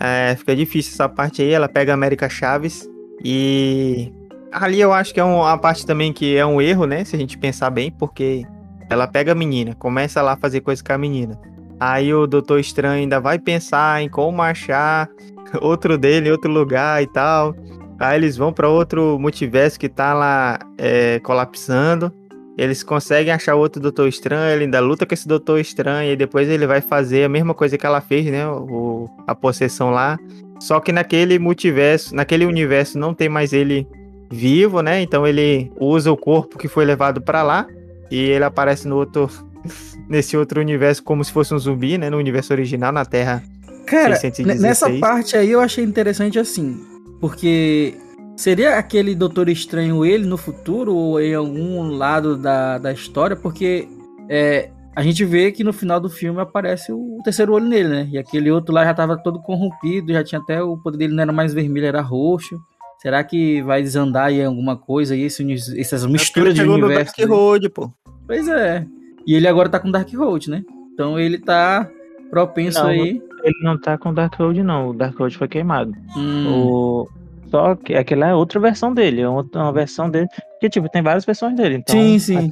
É, fica difícil essa parte aí. Ela pega a América Chaves e ali eu acho que é um- uma parte também que é um erro, né? Se a gente pensar bem, porque ela pega a menina, começa lá a fazer coisa com a menina. Aí o Doutor Estranho ainda vai pensar em como achar (laughs) outro dele em outro lugar e tal. Aí eles vão para outro multiverso que tá lá é, colapsando. Eles conseguem achar outro Doutor Estranho, ele ainda luta com esse Doutor Estranho e depois ele vai fazer a mesma coisa que ela fez, né? O, a possessão lá. Só que naquele multiverso, naquele universo não tem mais ele vivo, né? Então ele usa o corpo que foi levado pra lá e ele aparece no outro (laughs) nesse outro universo como se fosse um zumbi, né? No universo original na Terra. Cara, 616. n- nessa parte aí eu achei interessante assim, porque seria aquele Doutor Estranho ele no futuro ou em algum lado da, da história, porque é, a gente vê que no final do filme aparece o terceiro olho nele, né? E aquele outro lá já tava todo corrompido, já tinha até o poder dele não era mais vermelho, era roxo. Será que vai desandar aí alguma coisa aí, esse essas misturas de Chegou no universo? Dark né? Road, pô. Pois é. E ele agora tá com Dark Road, né? Então ele tá propenso Não, aí. Ele não tá com o Dark Road, não. O Dark Road foi queimado. Hum, O... Só que aquela é outra versão dele. É uma versão dele. Porque, tipo, tem várias versões dele. Então, Sim, sim.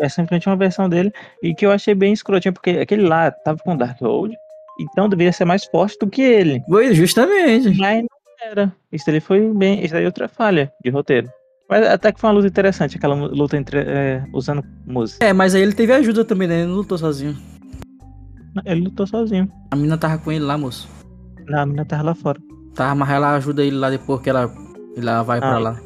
é é simplesmente uma versão dele. E que eu achei bem escrotinho, porque aquele lá tava com o Dark Road. Então deveria ser mais forte do que ele. Foi justamente. Mas não era. Isso ali foi bem. Isso aí é outra falha de roteiro. Mas até que foi uma luta interessante, aquela luta entre, é, usando música. É, mas aí ele teve ajuda também, né? Ele não lutou sozinho. Ele lutou sozinho. A menina tava com ele lá, moço. Na a menina tava lá fora. Tava, mas ela ajuda ele lá depois que ela, ela vai pra Ah, lá.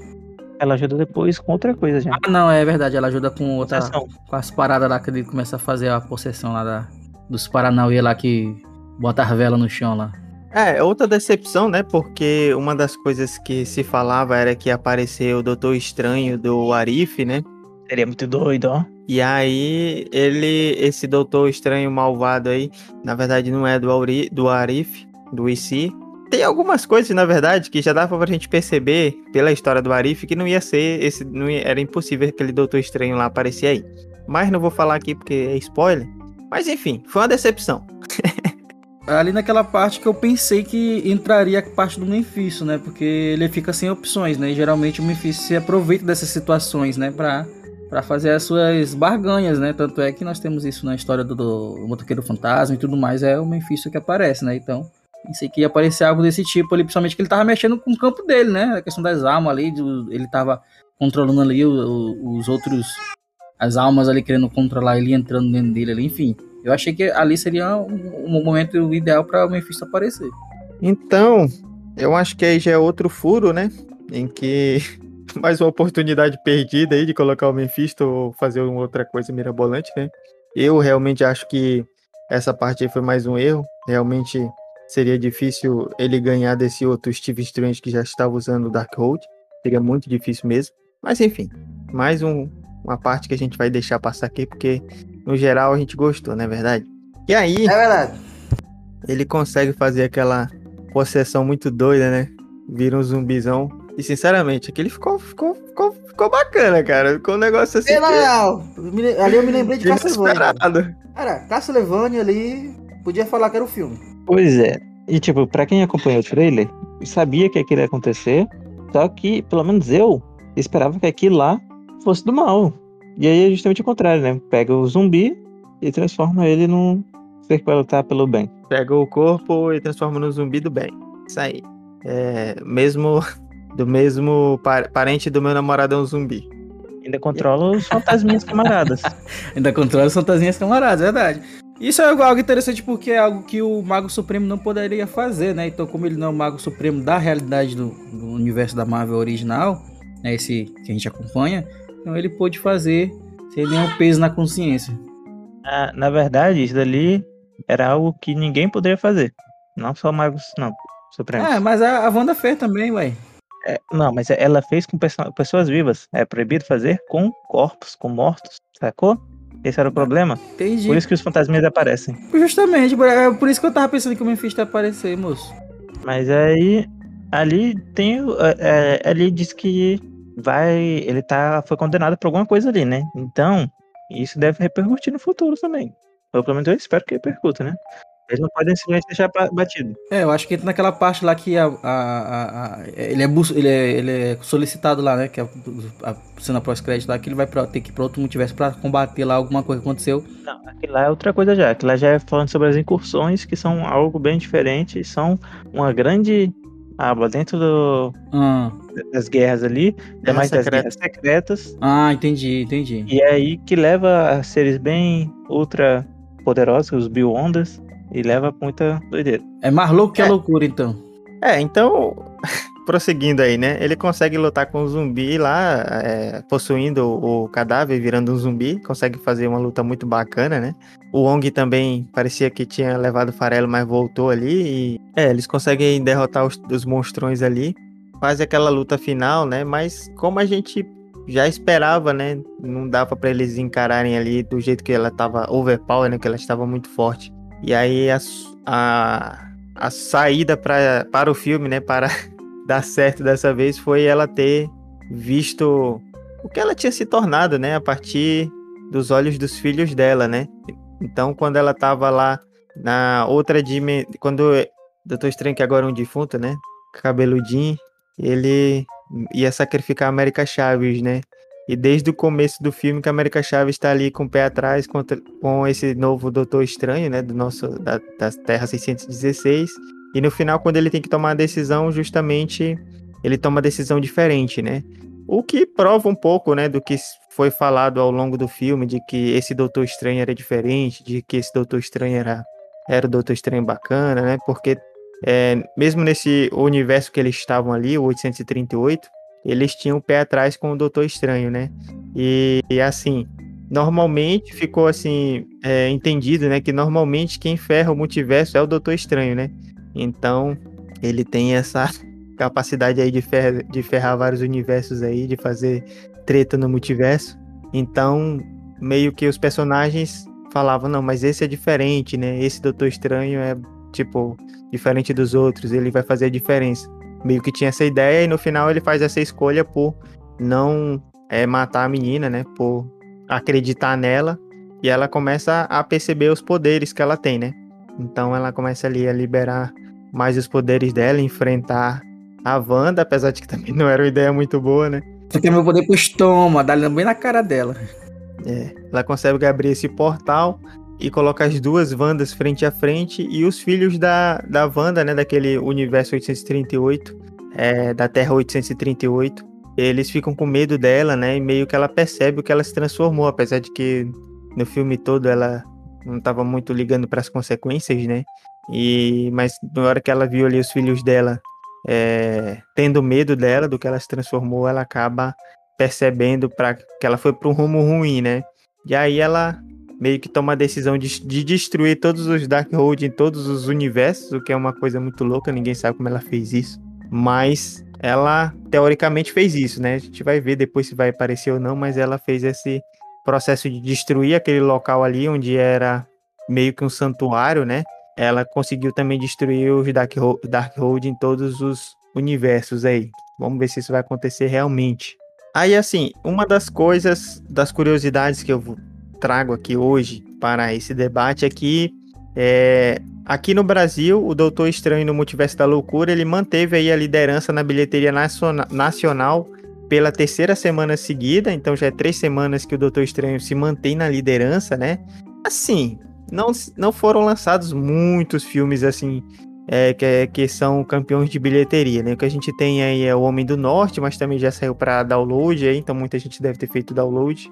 Ela ajuda depois com outra coisa já. Ah, não, é verdade. Ela ajuda com outra. Possessão. Com as paradas lá que ele começa a fazer a possessão lá da, dos Paranauê lá que Bota a vela no chão lá. É, outra decepção, né? Porque uma das coisas que se falava era que ia aparecer o Doutor Estranho do Arif, né? Seria muito doido, ó. E aí, ele, esse Doutor Estranho malvado aí, na verdade não é do, Auri, do Arif, do IC. Tem algumas coisas, na verdade, que já dava pra gente perceber pela história do Arif que não ia ser esse. Não ia- era impossível aquele Doutor Estranho lá aparecer aí. Mas não vou falar aqui porque é spoiler. Mas enfim, foi uma decepção. (laughs) Ali naquela parte que eu pensei que entraria a parte do Mephisto, né? Porque ele fica sem opções, né? E geralmente o Mephisto se aproveita dessas situações, né? Pra, pra fazer as suas barganhas, né? Tanto é que nós temos isso na história do, do Motoqueiro Fantasma e tudo mais. É o Mephisto que aparece, né? Então, pensei que ia aparecer algo desse tipo ali. Principalmente que ele tava mexendo com o campo dele, né? A questão das almas ali. do- ele tava controlando ali o- o- os outros... As almas ali querendo controlar ele entrando dentro dele ali. Enfim, eu achei que ali seria um, um momento ideal para o Mephisto aparecer. Então, eu acho que aí já é outro furo, né? Em que (laughs) mais uma oportunidade perdida aí de colocar o Mephisto ou fazer outra coisa mirabolante, né? Eu realmente acho que essa parte aí foi mais um erro. Realmente seria difícil ele ganhar desse outro Steve Strange que já estava usando o Darkhold. Seria muito difícil mesmo. Mas enfim, mais um- uma parte que a gente vai deixar passar aqui, porque no geral a gente gostou, não é verdade? E aí, É verdade. ele consegue fazer aquela possessão muito doida, né? Vira um zumbizão. E sinceramente, aquele ficou, ficou, ficou, ficou bacana, cara. Ficou um negócio assim. Pela que- Ali eu me lembrei de Castlevania. Cara, Castlevania ali podia falar que era o filme. Pois é. E tipo, pra quem acompanhou o trailer, sabia que aquilo ia acontecer. Só que, pelo menos eu, esperava que aquilo lá fosse do mal. E aí é justamente o contrário, né? Pega o zumbi e transforma ele num ser que vai lutar pelo bem. Pega o corpo e transforma no zumbi do bem. Isso aí. É, mesmo. (laughs) Do mesmo par- parente do meu namorado é um zumbi. Ainda controla os fantasminhas camaradas. (laughs) Ainda controla as fantasinhas camaradas, é verdade. Isso é algo interessante porque é algo que o Mago Supremo não poderia fazer, né? Então, como ele não é o Mago Supremo da realidade do, do universo da Marvel original, né? Esse que a gente acompanha, então ele pôde fazer sem nenhum peso na consciência. Ah, na verdade, isso dali era algo que ninguém poderia fazer. Não só magos, não. Supremos. É, mas a, a Wanda fez também, ué. É, não, mas ela fez com pessoas vivas. É proibido fazer com corpos, com mortos, sacou? Esse era o problema. Entendi. Por isso que os fantasminhas aparecem. Justamente, por- é por isso que eu tava pensando que o Mephisto ia aparecer, moço. Mas aí, ali tem. é, é, ali diz que vai. Ele tá. Foi condenado por alguma coisa ali, né? Então, isso deve repercutir no futuro também. Ou pelo menos eu espero que repercuta, né? Eles não podem simplesmente deixar batido. É, eu acho que entra naquela parte lá que a, a- a- a- ele, é bus- ele, é, ele é solicitado lá, né? Que é a, cena pós-crédito lá, que ele vai pra, ter que ir pra outro multiverso pra combater lá alguma coisa que aconteceu. Não, aquilo lá é outra coisa já. Aquilo lá já é falando sobre as incursões, que são algo bem diferente. São uma grande aba dentro do- Ah, das guerras ali. Ainda Guerra mais das guerras secretas. ah entendi, entendi. E é aí que leva a seres bem ultra poderosos, os Biondas, e leva muita doideira. É mais louco que a É. loucura, então. É, então, (laughs) prosseguindo aí, né? Ele consegue lutar com o zumbi lá, é, possuindo o, o cadáver, virando um zumbi. Consegue fazer uma luta muito bacana, né? O Wong também parecia que tinha levado farelo, mas voltou ali. E, é, eles conseguem derrotar os, os monstrões ali. Faz aquela luta final, né? Mas como a gente já esperava, né? Não dava pra eles encararem ali do jeito que ela tava overpower, né? Que ela estava muito forte. E aí a, a, a saída pra, para o filme, né? Para (laughs) dar certo dessa vez foi ela ter visto o que ela tinha se tornado, né? A partir dos olhos dos filhos dela, né? Então, quando ela tava lá na outra dimensão, quando Doutor Estranho, que agora é um defunto, né? Cabeludinho, ele ia sacrificar a América Chaves, né? E desde o começo do filme que a América Chaves está ali com o pé atrás contra, com esse novo Doutor Estranho, né? Do nosso, da, da Terra 616. E no final, quando ele tem que tomar a decisão, justamente ele toma uma decisão diferente, né? O que prova um pouco, né, do que foi falado ao longo do filme, de que esse Doutor Estranho era diferente, de que esse Doutor Estranho era, era o Doutor Estranho bacana, né? Porque é, mesmo nesse universo que eles estavam ali, o 838, eles tinham o pé atrás com o Doutor Estranho, né? E, e assim, normalmente ficou assim é, entendido, né, que normalmente quem ferra o multiverso é o Doutor Estranho, né? Então ele tem essa (laughs) capacidade aí de, fer de ferrar vários universos aí, de fazer treta no multiverso. Então meio que os personagens falavam não, mas esse é diferente, né? Esse Doutor Estranho é tipo diferente dos outros, ele vai fazer a diferença. Meio que tinha essa ideia e no final ele faz essa escolha por não é, matar a menina, né? Por acreditar nela e ela começa a perceber os poderes que ela tem, né? Então ela começa ali a liberar mais os poderes dela, enfrentar a Wanda, apesar de que (laughs) também não era uma ideia muito boa, né? Você tem meu poder pro estômago, dá bem na cara dela. É, ela consegue abrir esse portal e coloca as duas Wandas frente a frente e os filhos da, da Wanda, né, daquele universo 838, é, da Terra 838, eles ficam com medo dela, né, e meio que ela percebe o que ela se transformou, apesar de que no filme todo ela não estava muito ligando para as consequências, né, e mas na hora que ela viu ali os filhos dela é, tendo medo dela, do que ela se transformou, ela acaba percebendo para que ela foi para um rumo ruim, né? E aí ela meio que toma a decisão de, de destruir todos os Darkhold em todos os universos, o que é uma coisa muito louca, ninguém sabe como ela fez isso. Mas ela teoricamente fez isso, né? A gente vai ver depois se vai aparecer ou não, mas ela fez esse processo de destruir aquele local ali onde era meio que um santuário, né? Ela conseguiu também destruir os Darkhold, Darkhold em todos os universos aí. Vamos ver se isso vai acontecer realmente. Aí, assim, uma das coisas, das curiosidades que eu trago aqui hoje para esse debate é que é, aqui no Brasil, o Doutor Estranho no Multiverso da Loucura, ele manteve aí a liderança na bilheteria nacional pela terceira semana seguida, então já é três semanas que o Doutor Estranho se mantém na liderança, né? Assim, não, não foram lançados muitos filmes assim é, que, que são campeões de bilheteria, né? O que a gente tem aí é o Homem do Norte, mas também já saiu para download aí, então muita gente deve ter feito download.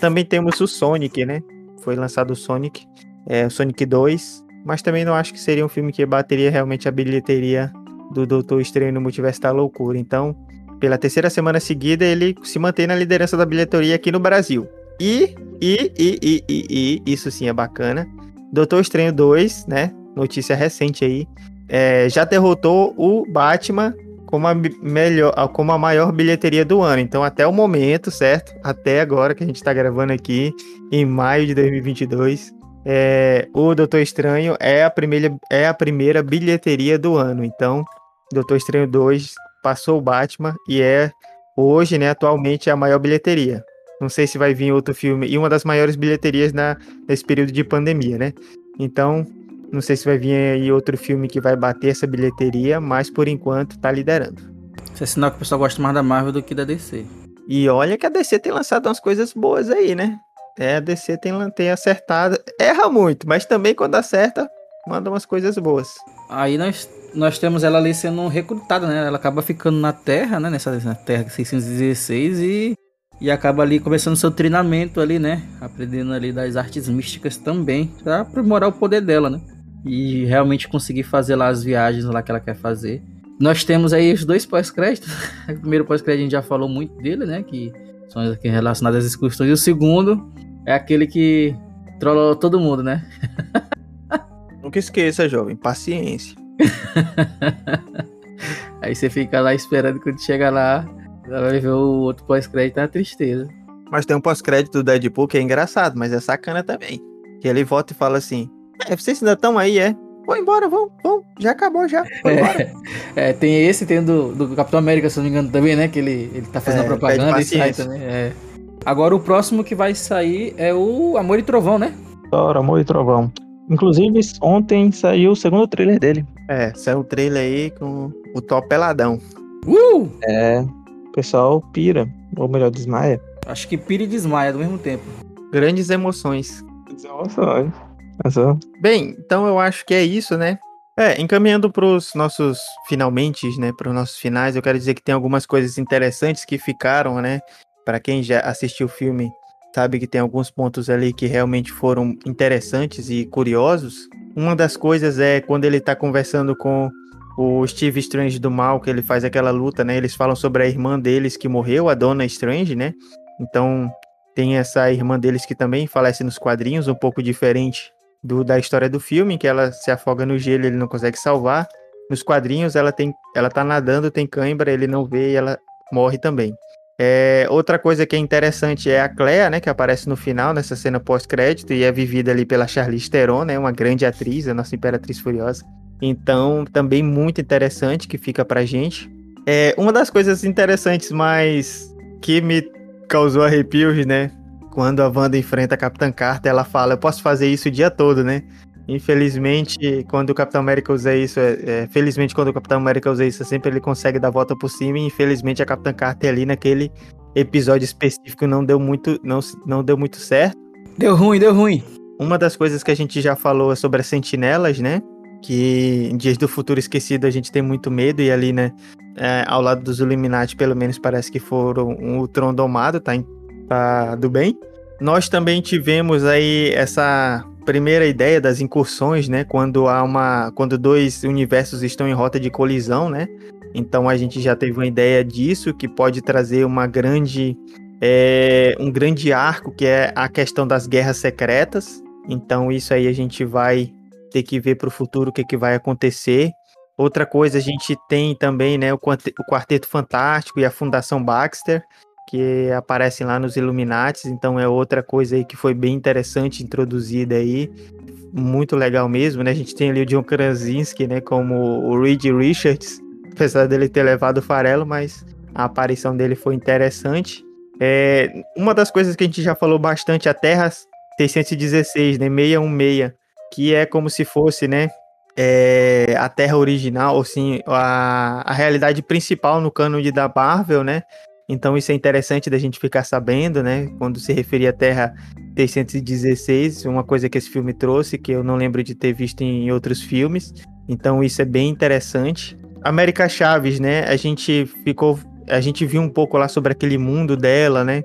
Também temos o Sonic, né? Foi lançado o Sonic, é, o Sonic 2, mas também não acho que seria um filme que bateria realmente a bilheteria do Doutor Estranho no Multiverso da Loucura. Então, pela terceira semana seguida, ele se mantém na liderança da bilheteria aqui no Brasil. E, e, e, e, e, e isso sim é bacana. Doutor Estranho 2, né? Notícia recente aí. É, já derrotou o Batman como a, melhor, como a maior bilheteria do ano. Então, até o momento, certo? Até agora que a gente está gravando aqui, em maio de 2022, é, o Doutor Estranho é a, primeira, é a primeira bilheteria do ano. Então, Doutor Estranho 2 passou o Batman e é hoje, né, atualmente, a maior bilheteria. Não sei se vai vir outro filme, e uma das maiores bilheterias na, nesse período de pandemia, né? Então, não sei se vai vir aí outro filme que vai bater essa bilheteria, mas por enquanto tá liderando. Isso é sinal que o pessoal gosta mais da Marvel do que da DC. E olha que a DC tem lançado umas coisas boas aí, né? É, a DC tem, tem acertado. Erra muito, mas também quando acerta, manda umas coisas boas. Aí nós, nós temos ela ali sendo recrutada, né? Ela acaba ficando na Terra, né? Nessa Terra 616 e, e acaba ali começando seu treinamento ali, né? Aprendendo ali das artes místicas também, pra aprimorar o poder dela, né? E realmente conseguir fazer lá as viagens lá que ela quer fazer. Nós temos aí os dois pós-créditos. (laughs) O primeiro pós-crédito a gente já falou muito dele, né? Que são aqui relacionados às excursões. E o segundo é aquele que trollou todo mundo, né? (laughs) Nunca esqueça, jovem. Paciência. (laughs) aí você fica lá esperando quando chega lá, ela vai ver o outro pós-crédito, é uma tristeza. Mas tem um pós-crédito do Deadpool que é engraçado, mas é sacana também. Que ele volta e fala assim: é, vocês ainda estão aí, é? Vou embora, vão, vão. Já acabou, já. É, é, tem esse, tem do, do Capitão América, se não me engano, também, né? Que ele, ele tá fazendo é, propaganda e sai também. É. Agora o próximo que vai sair é o Amor e Trovão, né? Adoro, Amor e Trovão. Inclusive, ontem saiu o segundo trailer dele. É, saiu o trailer aí com o top peladão. Uh! É, o pessoal pira, ou melhor, desmaia. Acho que pira e desmaia ao mesmo tempo. Grandes emoções. Grandes emoções. Bem, então eu acho que é isso, né? É, encaminhando para os nossos finalmente, né, para os nossos finais, eu quero dizer que tem algumas coisas interessantes que ficaram, né? Para quem já assistiu o filme, sabe que tem alguns pontos ali que realmente foram interessantes e curiosos. Uma das coisas é quando ele está conversando com o Steve Strange do mal, que ele faz aquela luta, né? Eles falam sobre a irmã deles que morreu, a Dona Strange, né? Então, tem essa irmã deles que também falece nos quadrinhos, um pouco diferente do, da história do filme, que ela se afoga no gelo, ele não consegue salvar. Nos quadrinhos ela tem, ela tá nadando, tem cãibra, ele não vê e ela morre também. É, outra coisa que é interessante é a Clea, né, que aparece no final, nessa cena pós-crédito, e é vivida ali pela Charlize Theron, né, uma grande atriz, a nossa Imperatriz Furiosa. Então, também muito interessante que fica pra gente. É, uma das coisas interessantes, mas que me causou arrepios, né, quando a Wanda enfrenta a Capitã Carter, ela fala, eu posso fazer isso o dia todo, né? Infelizmente, quando o Capitão América usa isso, é, é, felizmente quando o Capitão América usa isso, sempre ele consegue dar a volta por cima. E infelizmente a Capitã Carter ali naquele episódio específico não deu muito, não, não deu muito certo. Deu ruim, deu ruim. Uma das coisas que a gente já falou é sobre as sentinelas, né? Que em Dias do Futuro Esquecido a gente tem muito medo e ali, né? É, ao lado dos Illuminati, pelo menos parece que foram um Ultron domado, tá, tá do bem. Nós também tivemos aí essa primeira ideia das incursões, né? Quando há uma, quando dois universos estão em rota de colisão, né? Então a gente já teve uma ideia disso que pode trazer uma grande, é, um grande arco que é a questão das guerras secretas. Então isso aí a gente vai ter que ver para o futuro o que, que vai acontecer. Outra coisa a gente tem também, né? O Quarteto Fantástico e a Fundação Baxter que aparecem lá nos Illuminates, então é outra coisa aí que foi bem interessante introduzida aí, muito legal mesmo, né? A gente tem ali o John Krasinski, né, como o Reed Richards, apesar dele ter levado o farelo, mas a aparição dele foi interessante. É, uma das coisas que a gente já falou bastante, a Terra 616, né, 616, que é como se fosse, né, é, a Terra original, ou sim, a, a realidade principal no cânone da Marvel, né, então isso é interessante da gente ficar sabendo, né? Quando se referia à Terra 616, uma coisa que esse filme trouxe, que eu não lembro de ter visto em outros filmes. Então isso é bem interessante. América Chaves, né? A gente ficou. A gente viu um pouco lá sobre aquele mundo dela, né?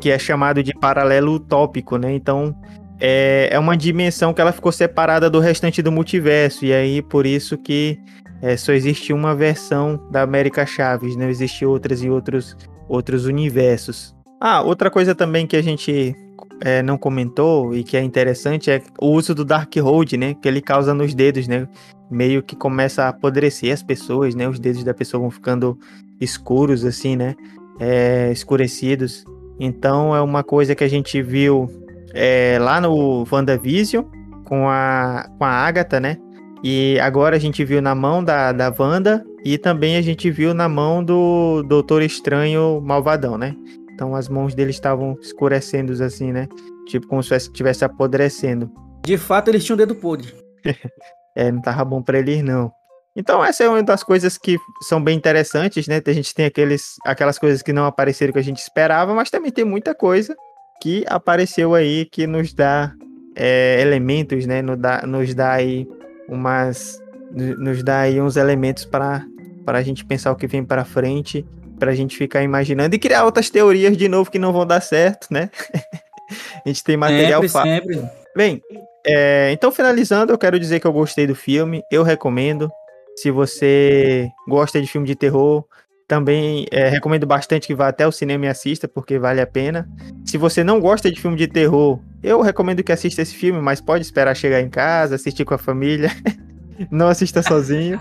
Que é chamado de paralelo utópico, né? Então é, é uma dimensão que ela ficou separada do restante do multiverso. E aí, por isso que é, só existe uma versão da América Chaves, não existe outras em outros, outros universos. Ah, outra coisa também que a gente é, não comentou e que é interessante é o uso do Dark Hold, né? Que ele causa nos dedos, né? Meio que começa a apodrecer as pessoas, né? Os dedos da pessoa vão ficando escuros, assim, né? É, escurecidos. Então é uma coisa que a gente viu é, lá no WandaVision com a, com a Agatha, né? E agora a gente viu na mão da, da Wanda e também a gente viu na mão do Doutor Estranho Malvadão, né? Então as mãos dele estavam escurecendo assim, né? Tipo como se estivesse apodrecendo. De fato, eles tinham um dedo podre. (laughs) é, não tava bom pra eles, não. Então essa é uma das coisas que são bem interessantes, né? A gente tem aqueles, aquelas coisas que não apareceram que a gente esperava, mas também tem muita coisa que apareceu aí que nos dá é, elementos, né? Nos dá, nos dá aí umas nos dá aí uns elementos para para a gente pensar o que vem para frente, para a gente ficar imaginando e criar outras teorias de novo que não vão dar certo, né? (laughs) a gente tem material sempre, sempre. Bem, é, então finalizando, eu quero dizer que eu gostei do filme, eu recomendo. Se você gosta de filme de terror, também é, recomendo bastante que vá até o cinema e assista, porque vale a pena. Se você não gosta de filme de terror, eu recomendo que assista esse filme, mas pode esperar chegar em casa, assistir com a família. (laughs) não assista sozinho.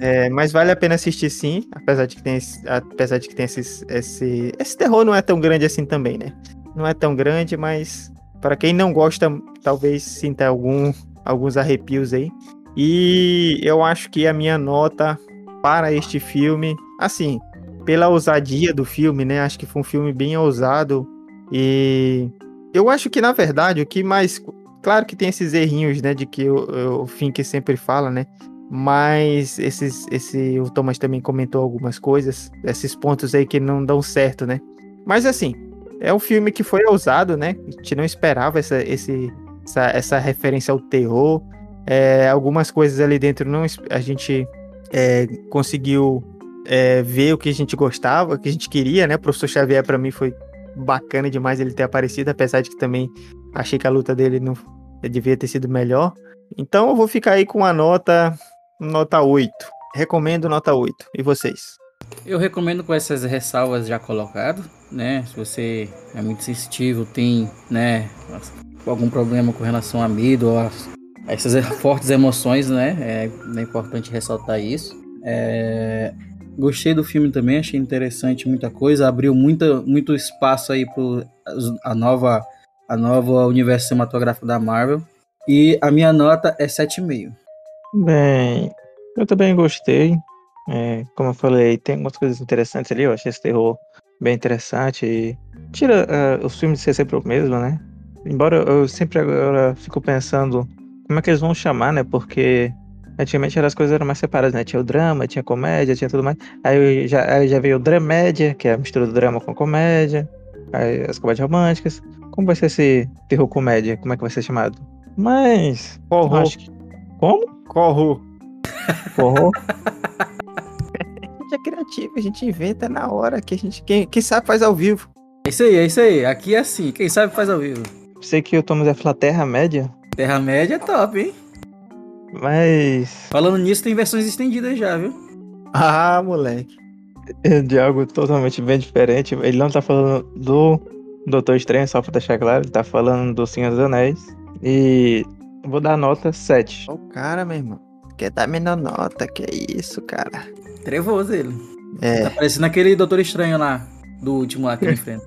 É, mas vale a pena assistir sim, apesar de que tem, esse, apesar de que tem esses, esse, esse terror não é tão grande assim também, né? Não é tão grande, mas para quem não gosta, talvez sinta algum, alguns arrepios aí. E eu acho que a minha nota para este filme, assim, pela ousadia do filme, né? Acho que foi um filme bem ousado e eu acho que na verdade o que mais, claro que tem esses errinhos, né, de que o, Fink sempre fala, né? Mas esses, esse o Thomas também comentou algumas coisas, esses pontos aí que não dão certo, né? Mas assim, é um filme que foi ousado, né? A gente não esperava essa, esse, essa, essa referência ao terror. É, algumas coisas ali dentro não a gente é, conseguiu é, ver o que a gente gostava, o que a gente queria, né? O professor Xavier, para mim, foi bacana demais ele ter aparecido, apesar de que também achei que a luta dele não devia ter sido melhor. Então eu vou ficar aí com a nota nota 8. Recomendo nota 8. E vocês? Eu recomendo com essas ressalvas já colocadas, né? Se você é muito sensitivo, tem, né, algum problema com relação a medo ou a essas (laughs) fortes emoções, né? É, é importante ressaltar isso. É, gostei do filme também, achei interessante muita coisa, abriu muita, muito espaço aí para a nova a nova universo cinematográfico da Marvel. E a minha nota é 7,5. Bem, eu também gostei. É, como eu falei, tem algumas coisas interessantes ali. Eu achei esse terror bem interessante. E tira uh, os filmes de ser sempre o mesmo, né? Embora eu sempre agora fico pensando como é que eles vão chamar, né? Porque antigamente as coisas eram mais separadas, né? Tinha o drama, tinha a comédia, tinha tudo mais. Aí já, aí já veio o dramédia, que é a mistura do drama com comédia. Aí as comédias românticas. Como vai ser esse terror comédia? Como é que vai ser chamado? Mas. Corro. Acho que... Como? Corro. (laughs) Gente é criativo, a gente inventa na hora que a gente. Quem, quem sabe faz ao vivo. É isso aí, é isso aí. Aqui é assim, quem sabe faz ao vivo. Sei que o Thomas vai falar Terra-média, Terra-média é top, hein? Mas. Falando nisso, tem versões estendidas já, viu? Ah, moleque. (laughs) de algo totalmente bem diferente. Ele não tá falando do Doutor Estranho, só pra deixar claro, ele tá falando do Senhor dos Anéis. E vou dar nota 7. Ó, o cara, meu irmão. Quer dar menor nota, que é isso, cara. Trevoso ele. É. Tá parecendo aquele Doutor Estranho lá, do último lá que ele (laughs) enfrenta.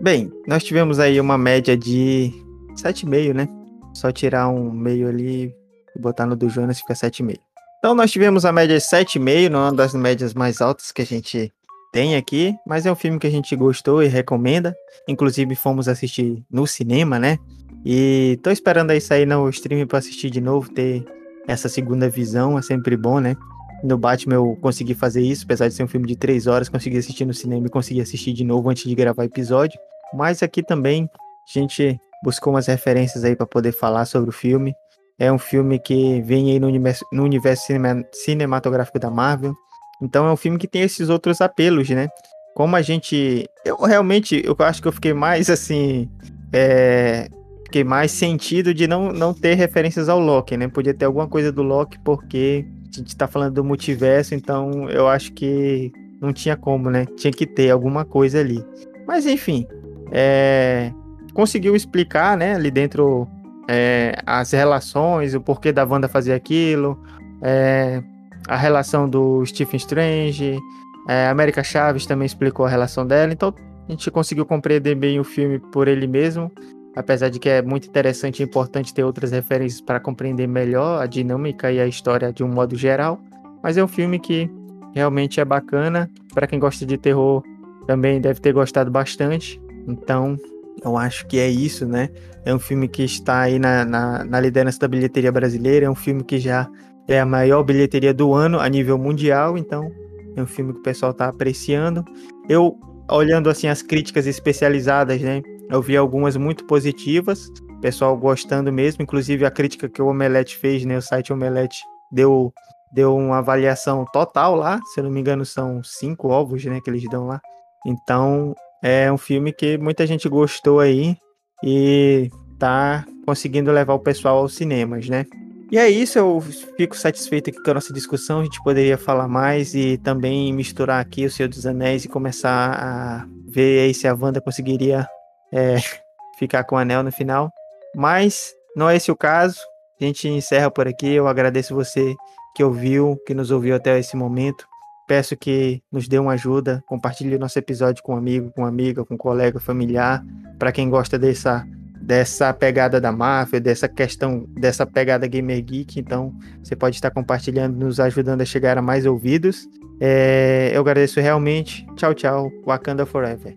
Bem, nós tivemos aí uma média de 7,5, né? Só tirar um meio ali e botar no do Jonas fica 7,5. Então nós tivemos a média de 7,5, não é uma das médias mais altas que a gente tem aqui, mas é um filme que a gente gostou e recomenda. Inclusive fomos assistir no cinema, né? E tô esperando aí sair no stream pra assistir de novo, ter essa segunda visão, é sempre bom, né? No Batman eu consegui fazer isso, apesar de ser um filme de três horas, consegui assistir no cinema e consegui assistir de novo antes de gravar episódio. Mas aqui também a gente buscou umas referências aí para poder falar sobre o filme. É um filme que vem aí no universo, no universo cinema- cinematográfico da Marvel. Então é um filme que tem esses outros apelos, né? Como a gente. Eu realmente, eu acho que eu fiquei mais assim. É, fiquei mais sentido de não, não ter referências ao Loki, né? Podia ter alguma coisa do Loki, porque a gente tá falando do multiverso, então eu acho que não tinha como, né? Tinha que ter alguma coisa ali. Mas enfim, é, conseguiu explicar, né, ali dentro é, as relações, o porquê da Wanda fazer aquilo, é, a relação do Stephen Strange, é, a América Chaves também explicou a relação dela, então a gente conseguiu compreender bem o filme por ele mesmo, apesar de que é muito interessante e importante ter outras referências para compreender melhor a dinâmica e a história de um modo geral, mas é um filme que realmente é bacana, para quem gosta de terror também deve ter gostado bastante, então eu acho que é isso, né? É um filme que está aí na, na, na liderança da bilheteria brasileira, é um filme que já é a maior bilheteria do ano a nível mundial, então é um filme que o pessoal está apreciando. Eu, olhando assim as críticas especializadas, né? Eu vi algumas muito positivas, pessoal gostando mesmo, inclusive a crítica que o Omelete fez, né? O site Omelete deu, deu uma avaliação total lá, se eu não me engano são cinco ovos, né? Que eles dão lá. Então é um filme que muita gente gostou aí e tá conseguindo levar o pessoal aos cinemas, né? E é isso, eu fico satisfeito aqui com a nossa discussão. A gente poderia falar mais e também misturar aqui o Senhor dos Anéis e começar a ver aí se a Wanda conseguiria é, (laughs) ficar com o anel no final. Mas não é esse o caso. A gente encerra por aqui. Eu agradeço você que ouviu, que nos ouviu até esse momento. Peço que nos dê uma ajuda, compartilhe o nosso episódio com um amigo, com uma amiga, com um colega, familiar, para quem gosta dessa dessa pegada da máfia, dessa questão, dessa pegada gamer geek, então você pode estar compartilhando, nos ajudando a chegar a mais ouvidos. É, eu agradeço realmente. Tchau, tchau. Wakanda Forever.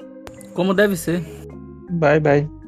Como deve ser. Bye, bye.